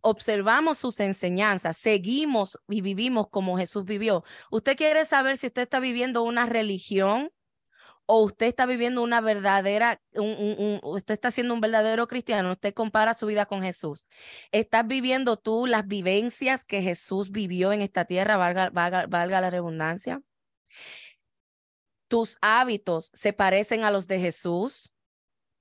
observamos sus enseñanzas, seguimos y vivimos como Jesús vivió. ¿Usted quiere saber si usted está viviendo una religión o usted está viviendo una verdadera, usted está siendo un verdadero cristiano, usted compara su vida con Jesús. ¿Estás viviendo tú las vivencias que Jesús vivió en esta tierra, valga, la redundancia? ¿Tus hábitos se parecen a los de Jesús?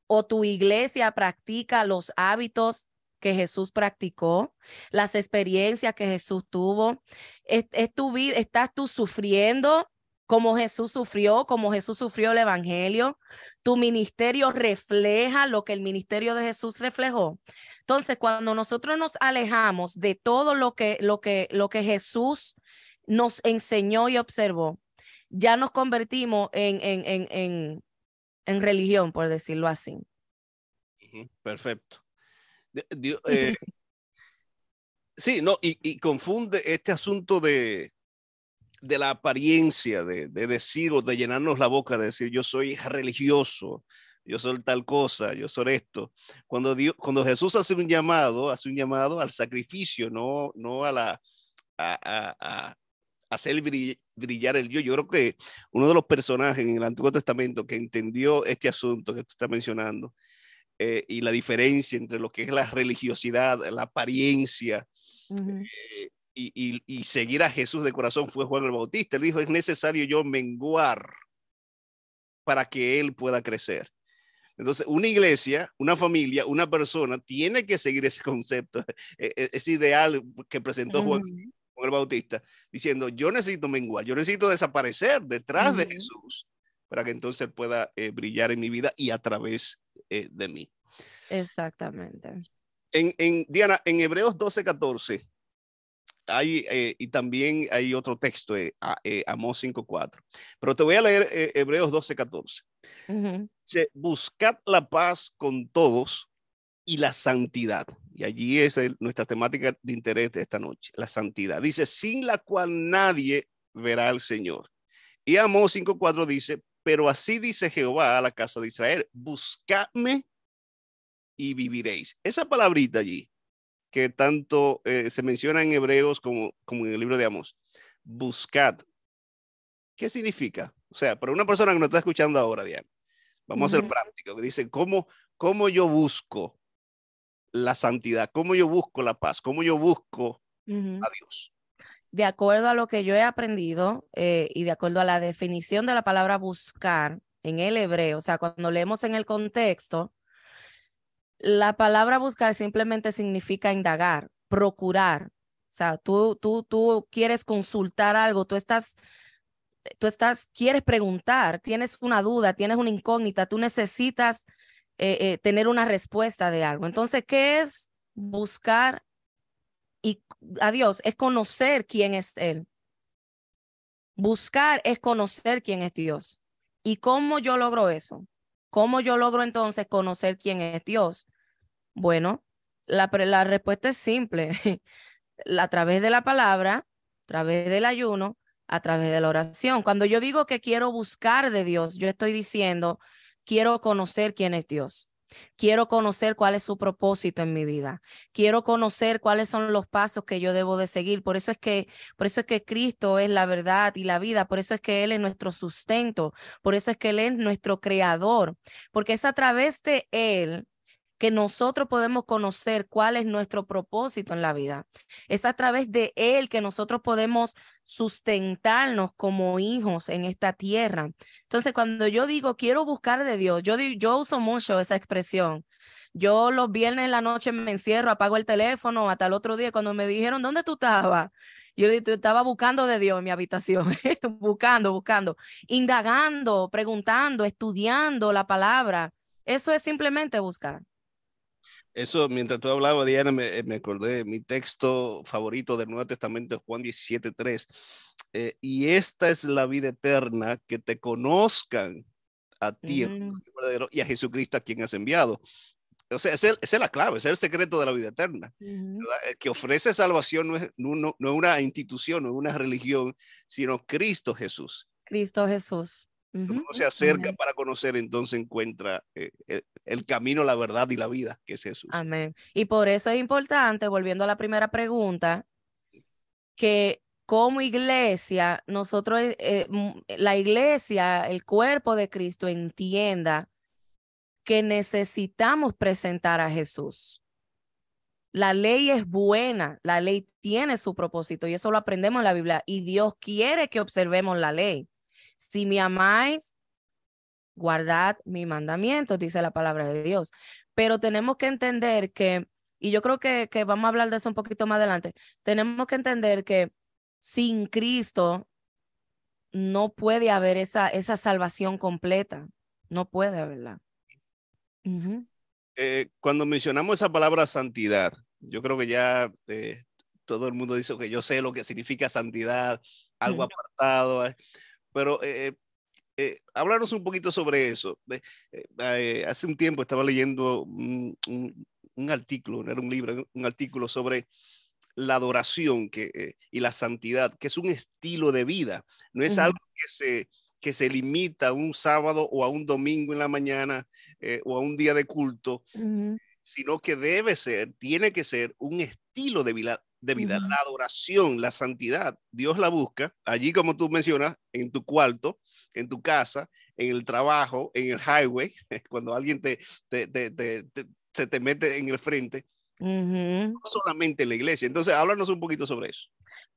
¿O tu iglesia practica los hábitos que Jesús practicó, las experiencias que Jesús tuvo. Es, tu vida, estás tú sufriendo como Jesús sufrió, como Jesús sufrió el Evangelio. Tu ministerio refleja lo que el ministerio de Jesús reflejó. Entonces, cuando nosotros nos alejamos de todo lo que, lo que, lo que Jesús nos enseñó y observó, ya nos convertimos en, en, en, en, en religión, por decirlo así. Perfecto. Eh, sí, no, y, confunde este asunto de, de la apariencia, de, de decir o de llenarnos la boca, de decir yo soy religioso, yo soy tal cosa, yo soy esto. Cuando, Dios, cuando Jesús hace un llamado, hace un llamado al sacrificio, no, no a la... A, a, hacer brillar el yo. Yo creo que uno de los personajes en el Antiguo Testamento que entendió este asunto que tú estás mencionando eh, y la diferencia entre lo que es la religiosidad, la apariencia eh, y, y, seguir a Jesús de corazón fue Juan el Bautista. Él dijo, es necesario yo menguar para que Él pueda crecer. Entonces, una iglesia, una familia, una persona tiene que seguir ese concepto, e, e, ese ideal que presentó Juan, el Bautista, diciendo, yo necesito menguar, yo necesito desaparecer detrás de Jesús para que entonces pueda eh, brillar en mi vida y a través eh, de mí. Exactamente. En, en, Diana, en Hebreos 12, 14, hay, eh, y también hay otro texto, eh, Amós 5.4. Pero te voy a leer Hebreos 12, 14. Dice, buscad la paz con todos y la santidad. Y allí es nuestra temática de interés de esta noche, la santidad. Dice, sin la cual nadie verá al Señor. Y Amós 5.4 dice, pero así dice Jehová a la casa de Israel, buscadme y viviréis. Esa palabrita allí, que tanto eh, se menciona en Hebreos como, como en el libro de Amós, buscad. ¿Qué significa? O sea, para una persona que nos está escuchando ahora, Diana, vamos a ser prácticos, dice, ¿cómo, ¿cómo yo busco la santidad, cómo yo busco la paz, cómo yo busco a Dios. De acuerdo a lo que yo he aprendido eh, y de acuerdo a la definición de la palabra buscar en el hebreo, o sea, cuando leemos en el contexto, la palabra buscar simplemente significa indagar, procurar. O sea, tú, tú, tú quieres consultar algo, tú estás, tú estás, quieres preguntar, tienes una duda, tienes una incógnita, tú necesitas eh, eh, tener una respuesta de algo. Entonces, ¿qué es buscar y a Dios? Es conocer quién es Él. Buscar es conocer quién es Dios. ¿Y cómo yo logro eso? ¿Cómo yo logro entonces conocer quién es Dios? Bueno, la, la respuesta es simple. a través de la palabra, a través del ayuno, a través de la oración. Cuando yo digo que quiero buscar de Dios, yo estoy diciendo Quiero conocer quién es Dios. Quiero conocer cuál es su propósito en mi vida. Quiero conocer cuáles son los pasos que yo debo de seguir. Por eso es que, por eso es que Cristo es la verdad y la vida. Por eso es que Él es nuestro sustento. Por eso es que Él es nuestro creador. Porque es a través de Él que nosotros podemos conocer cuál es nuestro propósito en la vida. Es a través de Él que nosotros podemos sustentarnos como hijos en esta tierra. Entonces, cuando yo digo quiero buscar de Dios, yo, yo uso mucho esa expresión. Yo los viernes en la noche me encierro, apago el teléfono hasta el otro día cuando me dijeron, ¿dónde tú estabas? Yo estaba buscando de Dios en mi habitación, buscando, buscando, indagando, preguntando, estudiando la palabra. Eso es simplemente buscar. Eso, mientras tú hablabas, Diana, me, me acordé de mi texto favorito del Nuevo Testamento, Juan 17, 3. Eh, y esta es la vida eterna, que te conozcan a ti y a Jesucristo a quien has enviado. O sea, esa es la clave, ese es el secreto de la vida eterna. Que ofrece salvación no es, no, no, una institución, no es una religión, sino Cristo Jesús. Cristo Jesús. Uno se acerca para conocer, entonces encuentra eh, el, camino, la verdad y la vida, que es Jesús. Amén. Y por eso es importante, volviendo a la primera pregunta, que como iglesia, nosotros, eh, eh, la iglesia, el cuerpo de Cristo entienda que necesitamos presentar a Jesús. La ley es buena, la ley tiene su propósito y eso lo aprendemos en la Biblia y Dios quiere que observemos la ley. Si me amáis, guardad mi mandamiento, dice la palabra de Dios. Pero tenemos que entender que, y yo creo que, que vamos a hablar de eso un poquito más adelante, tenemos que entender que sin Cristo no puede haber esa, esa salvación completa. No puede haberla. Eh, cuando mencionamos esa palabra santidad, yo creo que ya eh, todo el mundo dice que yo sé lo que significa santidad, algo apartado. Eh, pero eh, eh, hablarnos un poquito sobre eso. Eh, hace un tiempo estaba leyendo un, artículo, era un libro, un artículo sobre la adoración que, eh, y la santidad, que es un estilo de vida, no es algo que se, que se limita a un sábado o a un domingo en la mañana eh, o a un día de culto, sino que debe ser, tiene que ser un estilo de vida, de vida. La adoración, la santidad, Dios la busca allí, como tú mencionas, en tu cuarto, en tu casa, en el trabajo, en el highway, cuando alguien te, se te mete en el frente. No solamente en la iglesia. Entonces, háblanos un poquito sobre eso.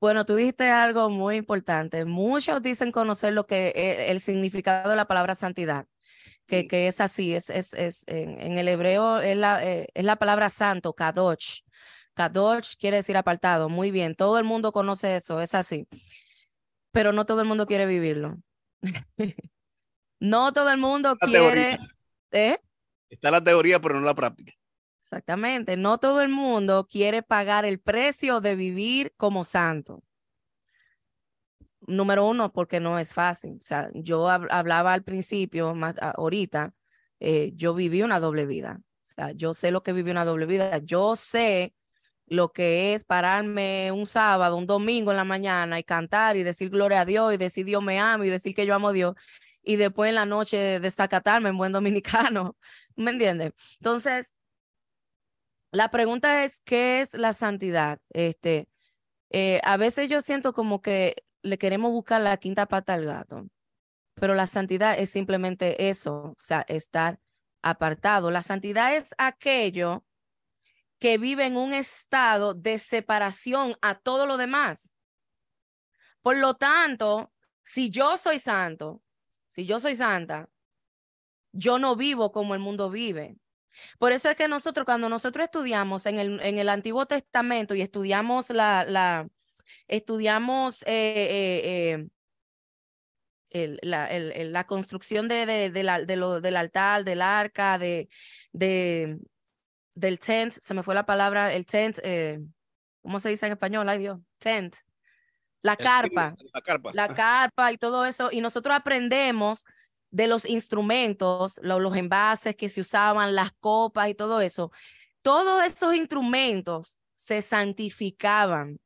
Bueno, tú dijiste algo muy importante. Muchos dicen conocer lo que e, el significado de la palabra santidad, que, que es así, es, es, es en, el hebreo es la, eh, es la palabra santo, kadosh. Kadosh quiere decir apartado. Muy bien, todo el mundo conoce eso, es así. Pero no todo el mundo quiere vivirlo. no todo el mundo quiere. ¿eh? Está la teoría, pero no la práctica. Exactamente. No todo el mundo quiere pagar el precio de vivir como santo. Número uno, porque no es fácil. O sea, yo hablaba al principio, más ahorita, eh, yo viví una doble vida. O sea, yo sé lo que viví una doble vida. Yo sé lo que es pararme un sábado, un domingo en la mañana y cantar y decir gloria a Dios y decir Dios me ama y decir que yo amo a Dios y después en la noche destacatarme en buen dominicano. ¿Me entiendes? Entonces, la pregunta es, ¿qué es la santidad? Este, eh, a veces yo siento como que le queremos buscar la quinta pata al gato, pero la santidad es simplemente eso, o sea, estar apartado. La santidad es aquello que vive en un estado de separación a todo lo demás. Por lo tanto, si yo soy santo, si yo soy santa, yo no vivo como el mundo vive. Por eso es que nosotros, cuando nosotros estudiamos en el, en el Antiguo Testamento y estudiamos la, la estudiamos eh, eh, eh, la, la, construcción de, de, de, la, de lo, del altar, del arca, de, de, del tent, se me fue la palabra, el tent, ¿cómo se dice en español? Ay Dios, tent. La carpa, la carpa, la carpa y todo eso. Y nosotros aprendemos de los instrumentos, los envases que se usaban, las copas y todo eso, todos esos instrumentos se santificaban.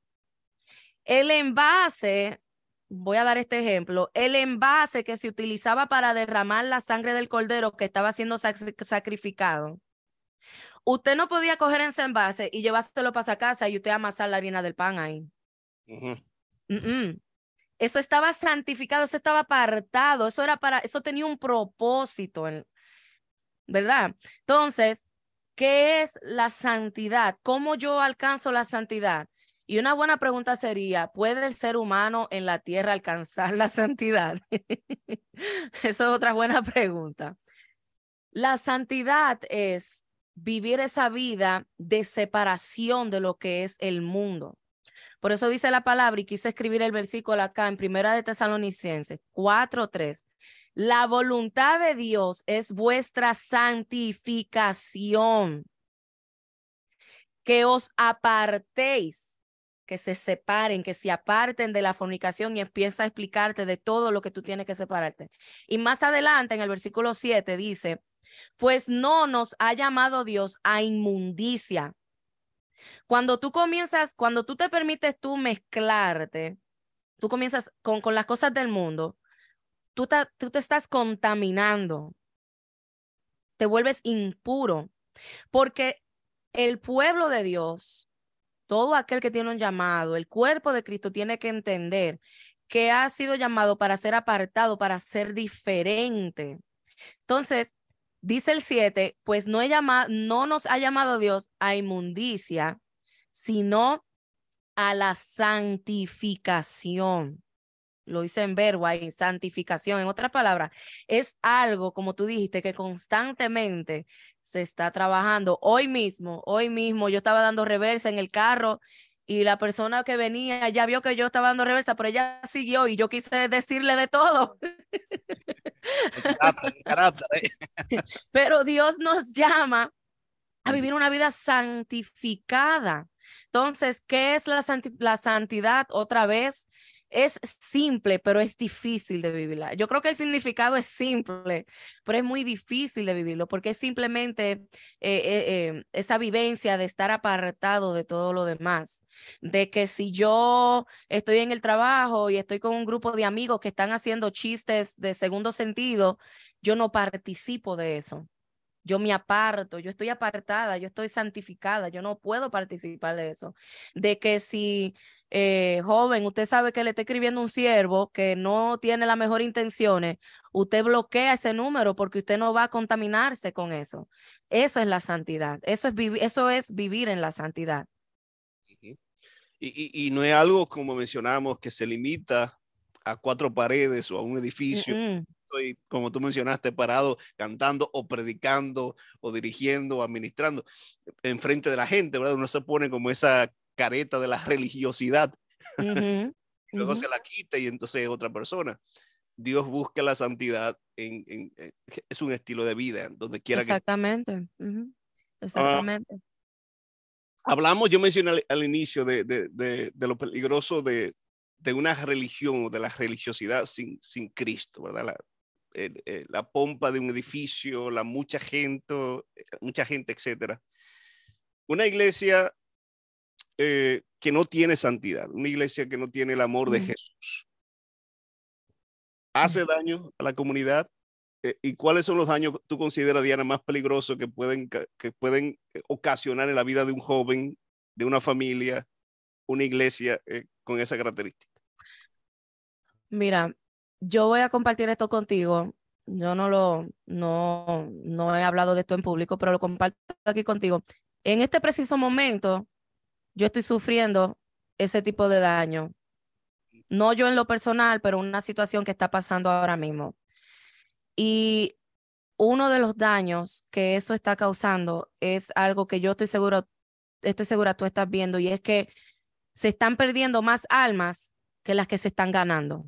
El envase, voy a dar este ejemplo, el envase que se utilizaba para derramar la sangre del cordero que estaba siendo sacrificado. Usted no podía coger ese envase y llevárselo para casa y usted amasar la harina del pan ahí. Eso estaba santificado, eso estaba apartado, eso era para, eso tenía un propósito, ¿verdad? Entonces, ¿qué es la santidad? ¿Cómo yo alcanzo la santidad? Y una buena pregunta sería, ¿puede el ser humano en la tierra alcanzar la santidad? Eso es otra buena pregunta. La santidad es vivir esa vida de separación de lo que es el mundo. Por eso dice la palabra y quise escribir el versículo acá en Primera de Tesalonicenses 4:3. La voluntad de Dios es vuestra santificación. Que os apartéis, que se separen, que se aparten de la fornicación y empieza a explicarte de todo lo que tú tienes que separarte. Y más adelante en el versículo 7 dice, pues no nos ha llamado Dios a inmundicia, cuando tú comienzas, cuando tú te permites tú mezclarte, tú comienzas con, con las cosas del mundo, tú, tú te estás contaminando, te vuelves impuro, porque el pueblo de Dios, todo aquel que tiene un llamado, el cuerpo de Cristo tiene que entender que ha sido llamado para ser apartado, para ser diferente. Entonces, dice el 7, pues no, he llamado, no nos ha llamado Dios a inmundicia, sino a la santificación. Lo dice en verbo ahí, santificación. En otras palabras, es algo, como tú dijiste, que constantemente se está trabajando. Hoy mismo, hoy mismo, yo estaba dando reversa en el carro y la persona que venía ya vio que yo estaba dando reversa, pero ella siguió y yo quise decirle de todo. ¿eh? pero Dios nos llama a vivir una vida santificada. Entonces, ¿qué es la, santidad? Otra vez, es simple, pero es difícil de vivirla. Yo creo que el significado es simple, pero es muy difícil de vivirlo porque es simplemente eh, eh, eh, esa vivencia de estar apartado de todo lo demás. De que si yo estoy en el trabajo y estoy con un grupo de amigos que están haciendo chistes de segundo sentido, yo no participo de eso yo me aparto, yo estoy apartada, yo estoy santificada, yo no puedo participar de eso. De que si eh, joven, usted sabe que le está escribiendo un siervo que no tiene las mejores intenciones, usted bloquea ese número porque usted no va a contaminarse con eso. Eso es la santidad, eso es, eso es vivir en la santidad. Y, y, no es algo, como mencionamos, que se limita a cuatro paredes o a un edificio. Estoy, como tú mencionaste, parado cantando o predicando o dirigiendo o administrando enfrente de la gente, ¿verdad? Uno se pone como esa careta de la religiosidad. Luego se la quita y entonces es otra persona. Dios busca la santidad en, es un estilo de vida, donde quiera Exactamente. Exactamente. hablamos, yo mencioné al, inicio de, de, de, lo peligroso de, una religión, de la religiosidad sin, sin Cristo, ¿verdad? La, la pompa de un edificio, la mucha gente, mucha gente, etcétera. Una iglesia eh, que no tiene santidad, una iglesia que no tiene el amor de Jesús. ¿Hace daño a la comunidad? Eh, ¿Y cuáles son los daños que tú consideras, Diana, más peligrosos que pueden, que pueden eh, ocasionar en la vida de un joven, de una familia, una iglesia con esa característica? Mira, yo voy a compartir esto contigo. Yo no lo, no, no he hablado de esto en público, pero lo comparto aquí contigo. En este preciso momento, yo estoy sufriendo ese tipo de daño. No yo en lo personal, pero una situación que está pasando ahora mismo. Y uno de los daños que eso está causando es algo que yo estoy seguro, estoy segura tú estás viendo, y es que se están perdiendo más almas que las que se están ganando.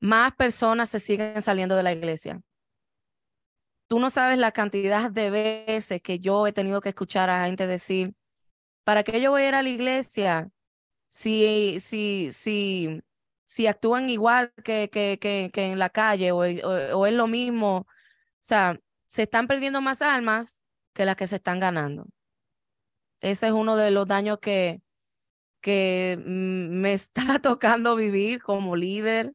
Más personas se siguen saliendo de la iglesia. Tú no sabes la cantidad de veces que yo he tenido que escuchar a gente decir, ¿para qué yo voy a ir a la iglesia si, si, si, si actúan igual que, que, que, en la calle o, o, es lo mismo? O sea, se están perdiendo más almas que las que se están ganando. Ese es uno de los daños que, que me está tocando vivir como líder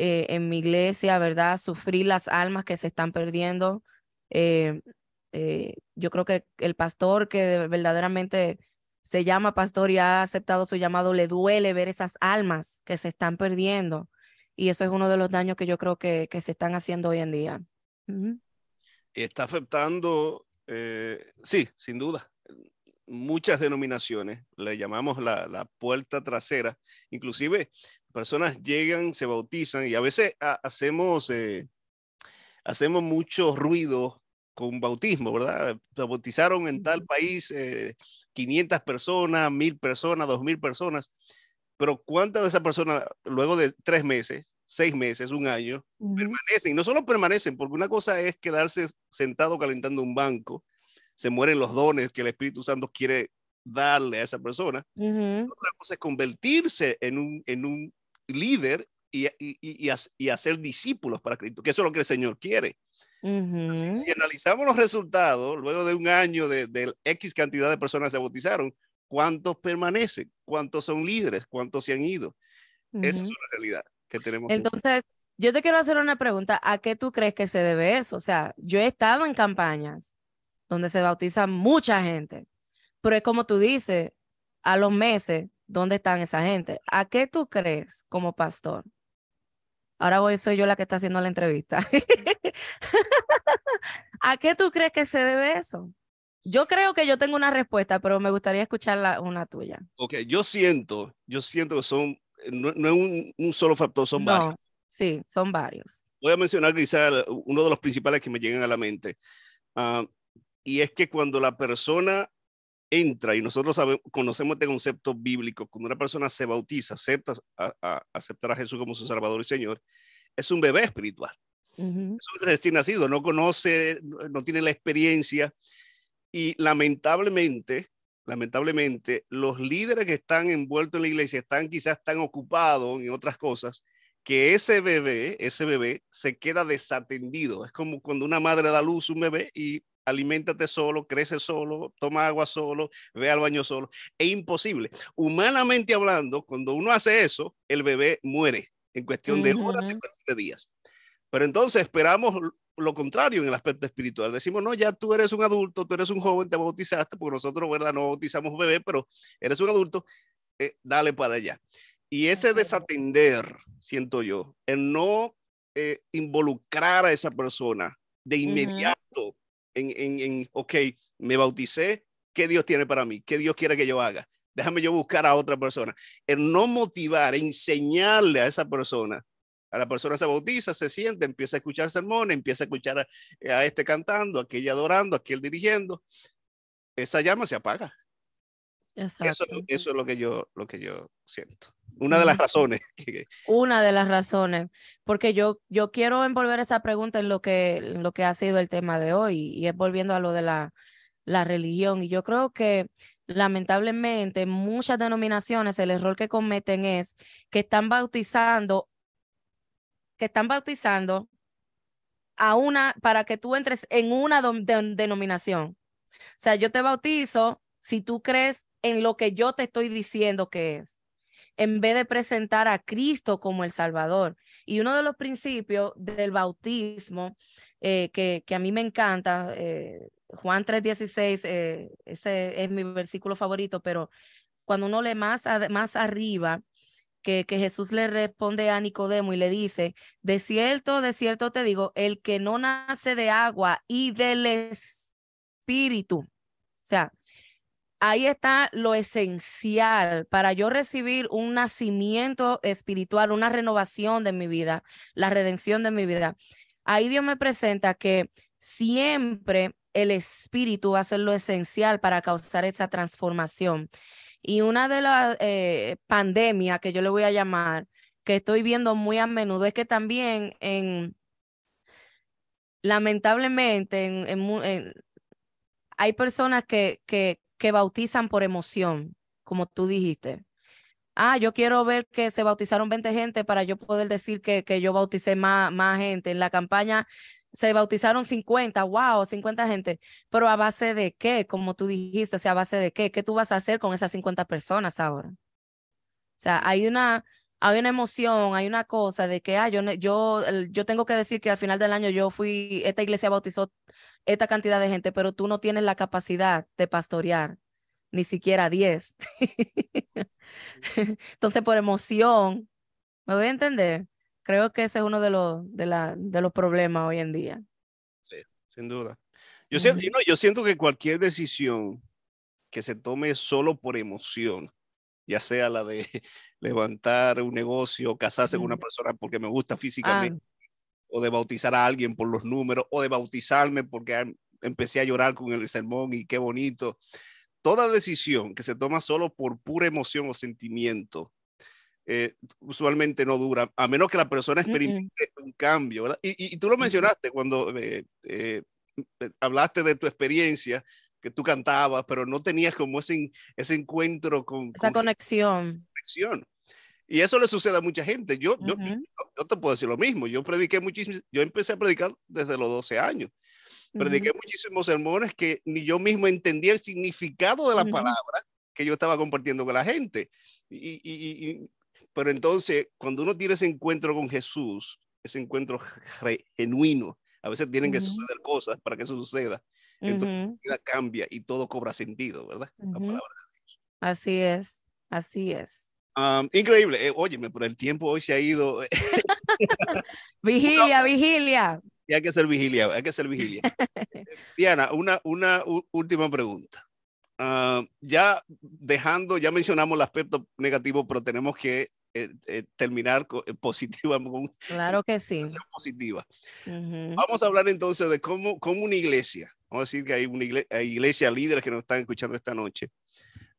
eh, en mi iglesia, ¿verdad? Sufrir las almas que se están perdiendo. Eh, eh, yo creo que el pastor que verdaderamente se llama pastor y ha aceptado su llamado, le duele ver esas almas que se están perdiendo. Y eso es uno de los daños que yo creo que, que se están haciendo hoy en día. Está afectando, sí, sin duda, muchas denominaciones, le llamamos la, la, puerta trasera, inclusive personas llegan, se bautizan y a veces hacemos, eh, hacemos mucho ruido con bautismo, ¿verdad? Se bautizaron en tal país 500 eh, personas, 1000 personas, 2000 personas, pero ¿cuántas de esas personas luego de tres meses, seis meses, un año, permanecen? Y no solo permanecen, porque una cosa es quedarse sentado calentando un banco, se mueren los dones que el Espíritu Santo quiere darle a esa persona. Otra cosa es convertirse en un, en un líder y, y, y, hacer discípulos para Cristo, que eso es lo que el Señor quiere. si, analizamos los resultados, luego de un año de, de, X cantidad de personas se bautizaron, ¿cuántos permanecen? ¿Cuántos son líderes? ¿Cuántos se han ido? Esa es una realidad que tenemos. Entonces, yo te quiero hacer una pregunta. ¿A qué tú crees que se debe eso? O sea, yo he estado en campañas donde se bautiza mucha gente. Pero es como tú dices, a los meses, ¿dónde están esa gente? ¿A qué tú crees como pastor? Ahora voy, soy yo la que está haciendo la entrevista. ¿A qué tú crees que se debe eso? Yo creo que yo tengo una respuesta, pero me gustaría escuchar una tuya. Ok, yo siento, yo siento que son, no, es un, solo factor, son varios. Sí, son varios. Voy a mencionar quizá uno de los principales que me llegan a la mente. Uh, y es que cuando la persona entra y nosotros sabemos, conocemos este concepto bíblico, cuando una persona se bautiza, acepta a, aceptar a Jesús como su Salvador y Señor, es un bebé espiritual. Es un recién nacido, no conoce, no tiene la experiencia y lamentablemente lamentablemente, los líderes que están envueltos en la iglesia están quizás tan ocupados en otras cosas que ese bebé, ese bebé se queda desatendido. Es como cuando una madre da luz a un bebé y aliméntate solo, crece solo, toma agua solo, ve al baño solo. Es imposible. Humanamente hablando, cuando uno hace eso, el bebé muere en cuestión de horas, en cuestión de días. Pero entonces esperamos lo contrario en el aspecto espiritual. Decimos, no, ya tú eres un adulto, tú eres un joven, te bautizaste, porque nosotros, ¿verdad? No bautizamos bebé, pero eres un adulto, eh, dale para allá. Y ese desatender, siento yo, el no eh, involucrar a esa persona de inmediato en, en, en, ok, me bauticé, ¿qué Dios tiene para mí? ¿Qué Dios quiere que yo haga? Déjame yo buscar a otra persona. El no motivar, enseñarle a esa persona a la persona se bautiza, se siente, empieza a escuchar sermones, empieza a escuchar a, este cantando, a aquella adorando, a aquel dirigiendo. Esa llama se apaga. Eso, eso, es lo que yo, lo que yo siento. Una de las razones. Una de las razones, porque yo, yo quiero envolver esa pregunta en lo que, lo que ha sido el tema de hoy y es volviendo a lo de la, la religión. Y yo creo que lamentablemente muchas denominaciones el error que cometen es que están bautizando que están bautizando a una, para que tú entres en una denominación. O sea, yo te bautizo si tú crees en lo que yo te estoy diciendo que es, en vez de presentar a Cristo como el Salvador. Y uno de los principios del bautismo eh, que, que, a mí me encanta, eh, Juan 3:16, eh, ese es mi versículo favorito, pero cuando uno lee más, más arriba, que, Jesús le responde a Nicodemo y le dice, de cierto, de cierto te digo, el que no nace de agua y del espíritu, o sea, ahí está lo esencial para yo recibir un nacimiento espiritual, una renovación de mi vida, la redención de mi vida. Ahí Dios me presenta que siempre el espíritu va a ser lo esencial para causar esa transformación. Y una de las eh, pandemias que yo le voy a llamar, que estoy viendo muy a menudo, es que también en, lamentablemente, en, hay personas que, que, que bautizan por emoción, como tú dijiste. Ah, yo quiero ver que se bautizaron 20 gente para yo poder decir que, que yo bauticé más, más gente. En la campaña se bautizaron 50, wow, 50 gente, pero a base de qué, como tú dijiste, o sea, a base de qué, qué tú vas a hacer con esas 50 personas ahora. O sea, hay una, hay una emoción, hay una cosa de que, ah, yo, yo, yo tengo que decir que al final del año yo fui, esta iglesia bautizó esta cantidad de gente, pero tú no tienes la capacidad de pastorear, ni siquiera 10. Entonces, por emoción, ¿me voy a entender? Creo que ese es uno de los, de, la, de los problemas hoy en día. Sí, sin duda. Yo, siento, yo siento que cualquier decisión que se tome solo por emoción, ya sea la de levantar un negocio, casarse con una persona porque me gusta físicamente, ah. O de bautizar a alguien por los números, o de bautizarme porque empecé a llorar con el sermón y qué bonito. Toda decisión que se toma solo por pura emoción o sentimiento eh, usualmente no dura, a menos que la persona experimente un cambio, ¿verdad? Y, tú lo mencionaste cuando eh, eh, hablaste de tu experiencia, que tú cantabas, pero no tenías como ese, ese encuentro con... Esa conexión. conexión. Y eso le sucede a mucha gente. Yo, yo, yo, te puedo decir lo mismo. Yo prediqué muchísimo, yo empecé a predicar desde los 12 años. Prediqué muchísimos sermones que ni yo mismo entendía el significado de la palabra que yo estaba compartiendo con la gente. Y, y, pero entonces, cuando uno tiene ese encuentro con Jesús, ese encuentro genuino, a veces tienen que suceder cosas para que eso suceda. Entonces, la vida cambia y todo cobra sentido, ¿verdad? Así es, así es. Increíble. Eh, óyeme, pero el tiempo hoy se ha ido. vigilia, vigilia. Y hay que hacer vigilia, hay que hacer vigilia. Diana, una, una última pregunta. ya dejando, ya mencionamos el aspecto negativo, pero tenemos que eh, eh, terminar eh, positiva. claro que sí. Positiva. Vamos a hablar entonces de cómo, cómo una iglesia, vamos a decir que hay una iglesia, líderes que nos están escuchando esta noche,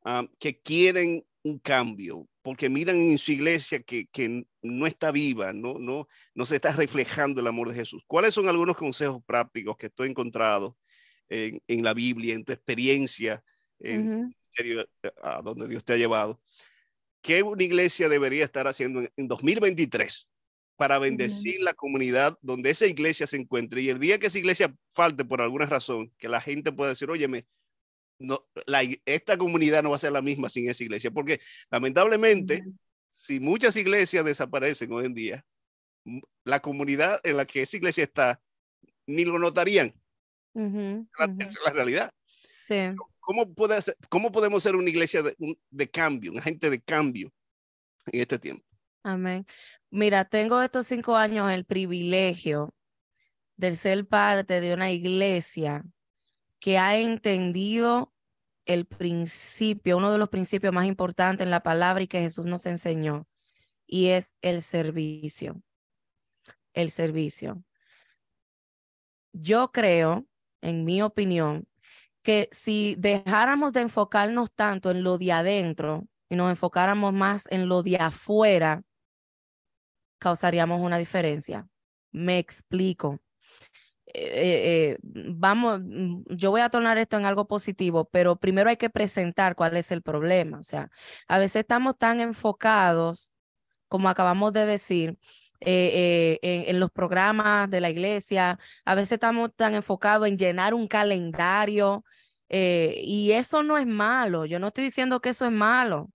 ah, que quieren un cambio, porque miran en su iglesia que, que, no está viva, no, no, no se está reflejando el amor de Jesús. ¿Cuáles son algunos consejos prácticos que tú has encontrado en, en la Biblia, en tu experiencia, en a donde Dios te ha llevado. ¿Qué una iglesia debería estar haciendo en, 2023 para bendecir la comunidad donde esa iglesia se encuentre? Y el día que esa iglesia falte por alguna razón, que la gente pueda decir, óyeme, no, la, esta comunidad no va a ser la misma sin esa iglesia, porque lamentablemente, si muchas iglesias desaparecen hoy en día, la comunidad en la que esa iglesia está ni lo notarían. es la realidad. Sí. ¿Cómo, puede ¿Cómo podemos ser una iglesia de, de cambio, una gente de cambio en este tiempo? Amén. Mira, tengo estos cinco años el privilegio de ser parte de una iglesia que ha entendido el principio, uno de los principios más importantes en la palabra y que Jesús nos enseñó, y es el servicio. El servicio. Yo creo, en mi opinión, que si dejáramos de enfocarnos tanto en lo de adentro y nos enfocáramos más en lo de afuera, causaríamos una diferencia. Me explico. Eh, eh, vamos, mm, yo voy a tornar esto en algo positivo, pero primero hay que presentar cuál es el problema. O sea, a veces estamos tan enfocados, como acabamos de decir, eh, en, los programas de la iglesia, a veces estamos tan enfocados en llenar un calendario y eso no es malo. Yo no estoy diciendo que eso es malo.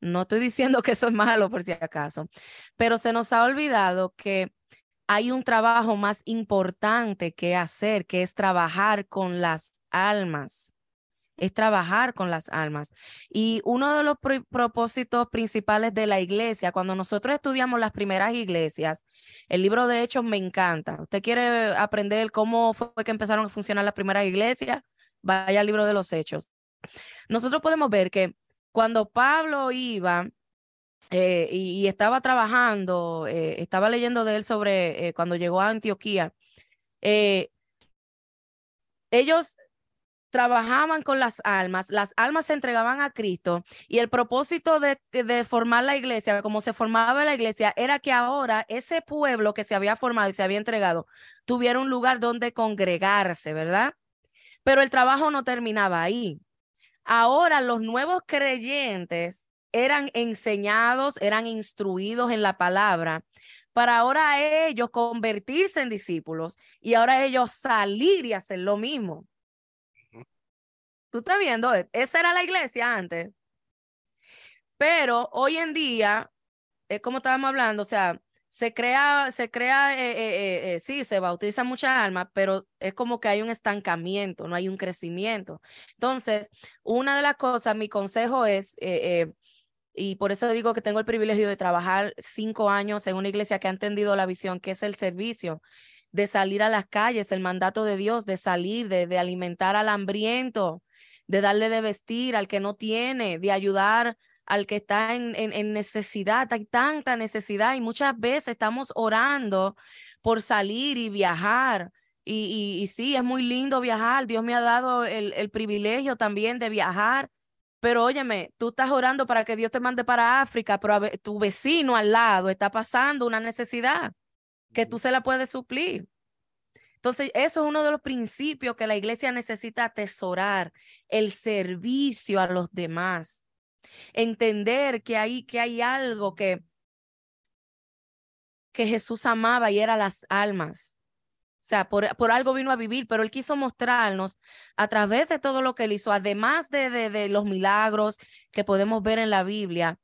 No estoy diciendo que eso es malo por si acaso, pero se nos ha olvidado que hay un trabajo más importante que hacer, que es trabajar con las almas. Es trabajar con las almas. Y uno de los propósitos principales de la iglesia, cuando nosotros estudiamos las primeras iglesias, el libro de Hechos me encanta. ¿Usted quiere aprender cómo fue que empezaron a funcionar las primeras iglesias? Vaya al libro de los Hechos. Nosotros podemos ver que cuando Pablo iba eh, y, estaba trabajando, eh, estaba leyendo de él sobre eh, cuando llegó a Antioquía. ellos trabajaban con las almas, las almas se entregaban a Cristo y el propósito de, de, formar la iglesia, como se formaba la iglesia, era que ahora ese pueblo que se había formado y se había entregado tuviera un lugar donde congregarse, ¿verdad? Pero el trabajo no terminaba ahí. Ahora los nuevos creyentes eran enseñados, eran instruidos en la palabra, para ahora ellos convertirse en discípulos y ahora ellos salir y hacer lo mismo. Tú estás viendo, esa era la iglesia antes. Pero hoy en día, es como estábamos hablando, o sea, se crea, se crea, eh, eh, eh, sí, se bautiza mucha alma, pero es como que hay un estancamiento, no hay un crecimiento. Entonces, una de las cosas, mi consejo es, y por eso digo que tengo el privilegio de trabajar cinco años en una iglesia que ha entendido la visión, que es el servicio, de salir a las calles, el mandato de Dios, de salir, de, alimentar al hambriento, de darle de vestir al que no tiene, de ayudar al que está en, en, necesidad. Hay tanta necesidad y muchas veces estamos orando por salir y viajar. Y, y, sí, es muy lindo viajar. Dios me ha dado el, el privilegio también de viajar pero óyeme, tú estás orando para que Dios te mande para África, pero tu vecino al lado está pasando una necesidad que tú se la puedes suplir. Entonces, eso es uno de los principios que la iglesia necesita atesorar, el servicio a los demás. Entender que hay, que hay algo que, que Jesús amaba y era las almas. Sea, por, algo vino a vivir, pero él quiso mostrarnos a través de todo lo que él hizo, además de, de, los milagros que podemos ver en la Biblia,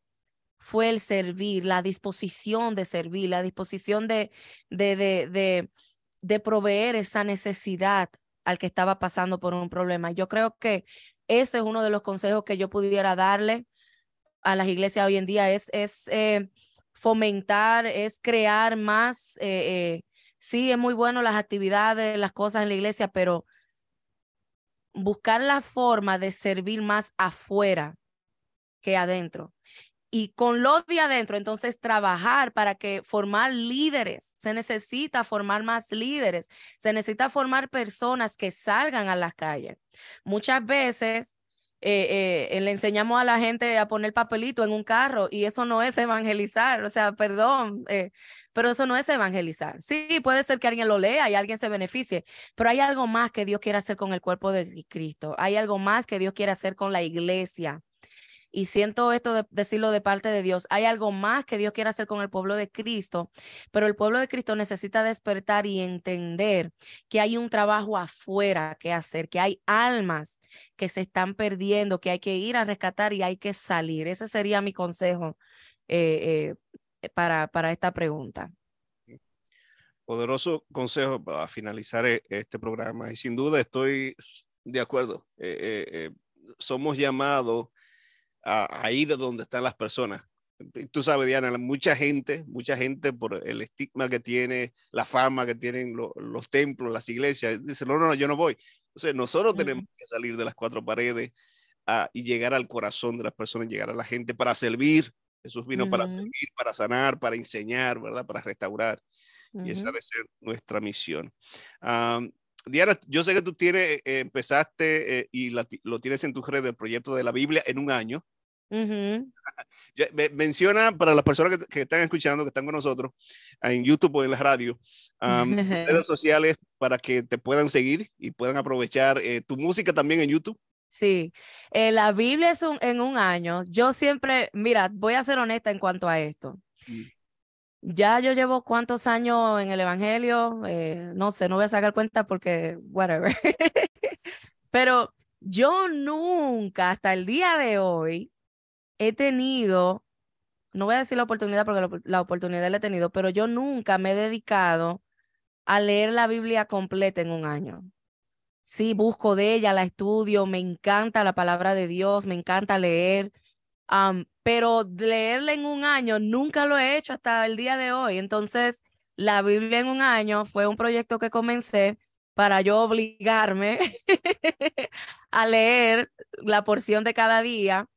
fue el servir, la disposición de servir, la disposición de, de, de, de, proveer esa necesidad al que estaba pasando por un problema. Yo creo que ese es uno de los consejos que yo pudiera darle a las iglesias hoy en día, es, es eh, fomentar, es crear más eh, eh, sí, es muy bueno las actividades, las cosas en la iglesia, pero buscar la forma de servir más afuera que adentro. Y con lo de adentro, entonces trabajar para que formar líderes. Se necesita formar más líderes. Se necesita formar personas que salgan a las calles. Muchas veces eh, eh, le enseñamos a la gente a poner papelito en un carro y eso no es evangelizar, o sea, perdón, eh, pero eso no es evangelizar. Sí, puede ser que alguien lo lea y alguien se beneficie, pero hay algo más que Dios quiere hacer con el cuerpo de Cristo, hay algo más que Dios quiere hacer con la iglesia y siento esto de decirlo de parte de Dios, hay algo más que Dios quiere hacer con el pueblo de Cristo, pero el pueblo de Cristo necesita despertar y entender que hay un trabajo afuera que hacer, que hay almas que se están perdiendo, que hay que ir a rescatar y hay que salir. Ese sería mi consejo eh, eh, para, para esta pregunta. Poderoso consejo para finalizar eh, este programa y sin duda estoy de acuerdo. somos llamados a, ir a donde están las personas. Tú sabes, Diana, mucha gente, mucha gente por el estigma que tiene, la fama que tienen los templos, las iglesias, dice, no, no, yo no voy. Entonces, nosotros tenemos que salir de las cuatro paredes y llegar al corazón de las personas, llegar a la gente para servir. Jesús vino para servir, para sanar, para enseñar, ¿verdad? Para restaurar. Y esa debe ser nuestra misión. Diana, yo sé que tú tienes, eh, empezaste eh, y lo tienes en tu red del proyecto de la Biblia en un año. Menciona para las personas que, están escuchando, que están con nosotros en YouTube o en la radio, redes sociales para que te puedan seguir y puedan aprovechar eh, tu música también en YouTube. Sí, eh, la Biblia es un, en un año. Yo siempre, mira, voy a ser honesta en cuanto a esto. Mm. Ya yo llevo cuántos años en el Evangelio, eh, no sé, no voy a sacar cuenta porque, whatever. Pero yo nunca, hasta el día de hoy, he tenido, no voy a decir la oportunidad porque la, oportunidad la he tenido, pero yo nunca me he dedicado a leer la Biblia completa en un año. Sí, busco de ella, la estudio, me encanta la palabra de Dios, me encanta leer, pero leerla en un año nunca lo he hecho hasta el día de hoy. Entonces, la Biblia en un año fue un proyecto que comencé para yo obligarme a leer la porción de cada día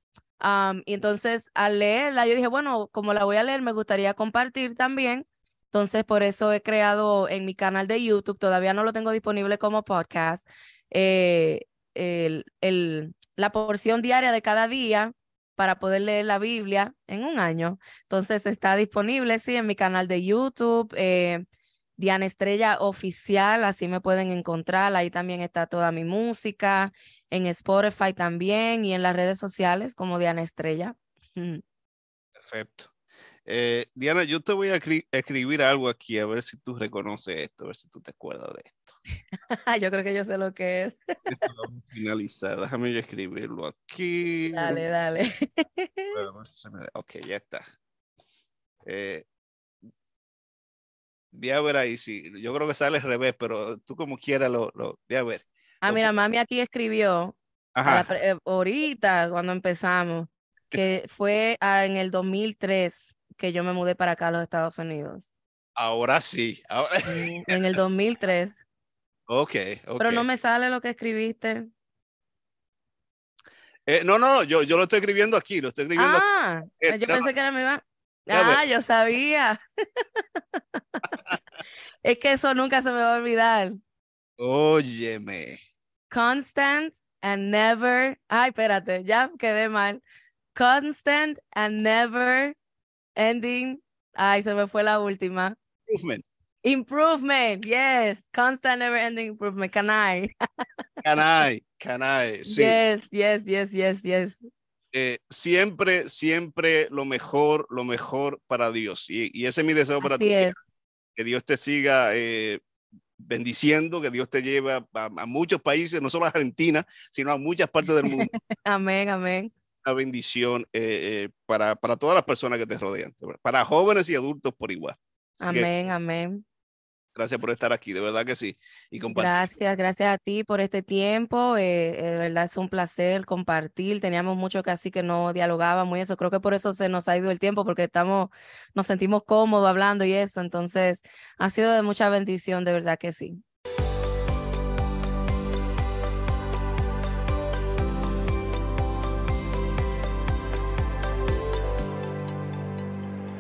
y entonces al leerla, yo dije, bueno, como la voy a leer, me gustaría compartir también. Entonces, por eso he creado en mi canal de YouTube, todavía no lo tengo disponible como podcast, eh, el, el, la porción diaria de cada día para poder leer la Biblia en un año. Entonces, está disponible, sí, en mi canal de YouTube. Eh, Diana Estrella Oficial, así me pueden encontrar. Ahí también está toda mi música en Spotify también y en las redes sociales como Diana Estrella. Perfecto. Eh, Diana, yo te voy a escribir algo aquí a ver si tú reconoces esto, a ver si tú te acuerdas de esto. yo creo que yo sé lo que es. vamos a finalizar. Déjame yo escribirlo aquí. Dale, dale. ok, ya está. Eh, voy a ver ahí, sí. Yo creo que sale al revés, pero tú como quieras lo, lo voy a ver. Ah, mira, mami aquí escribió eh, ahorita cuando empezamos, que fue en el 2003 que yo me mudé para acá a los Estados Unidos. Ahora sí. En el 2003. ok, ok. Pero no me sale lo que escribiste. Eh, no, no, yo, yo lo estoy escribiendo aquí, lo estoy escribiendo. Ah, eh, yo pensé que era mi va. Ah, yo sabía. es que eso nunca se me va a olvidar. Óyeme. Constant and never. Ay, espérate, ya quedé mal. Constant and never ending. Ay, se me fue la última. Improvement. Improvement, yes. Constant, never ending improvement. Can I? can I? Can I? Sí. Yes, yes, yes, yes, yes. Eh, siempre, siempre lo mejor, lo mejor para Dios. Y, y ese es mi deseo para ti. Es. Que Dios te siga eh, bendiciendo, que Dios te lleve a, muchos países, no solo a Argentina, sino a muchas partes del mundo. amén, amén. Una bendición eh, eh, para, para todas las personas que te rodean, para jóvenes y adultos por igual. amén, amén. Gracias por estar aquí, de verdad que sí. Y Gracias, gracias a ti por este tiempo. Eh, eh, de verdad es un placer compartir. Teníamos mucho que así que no dialogábamos y eso. Creo que por eso se nos ha ido el tiempo, porque estamos, nos sentimos cómodos hablando y eso. Entonces, ha sido de mucha bendición, de verdad que sí.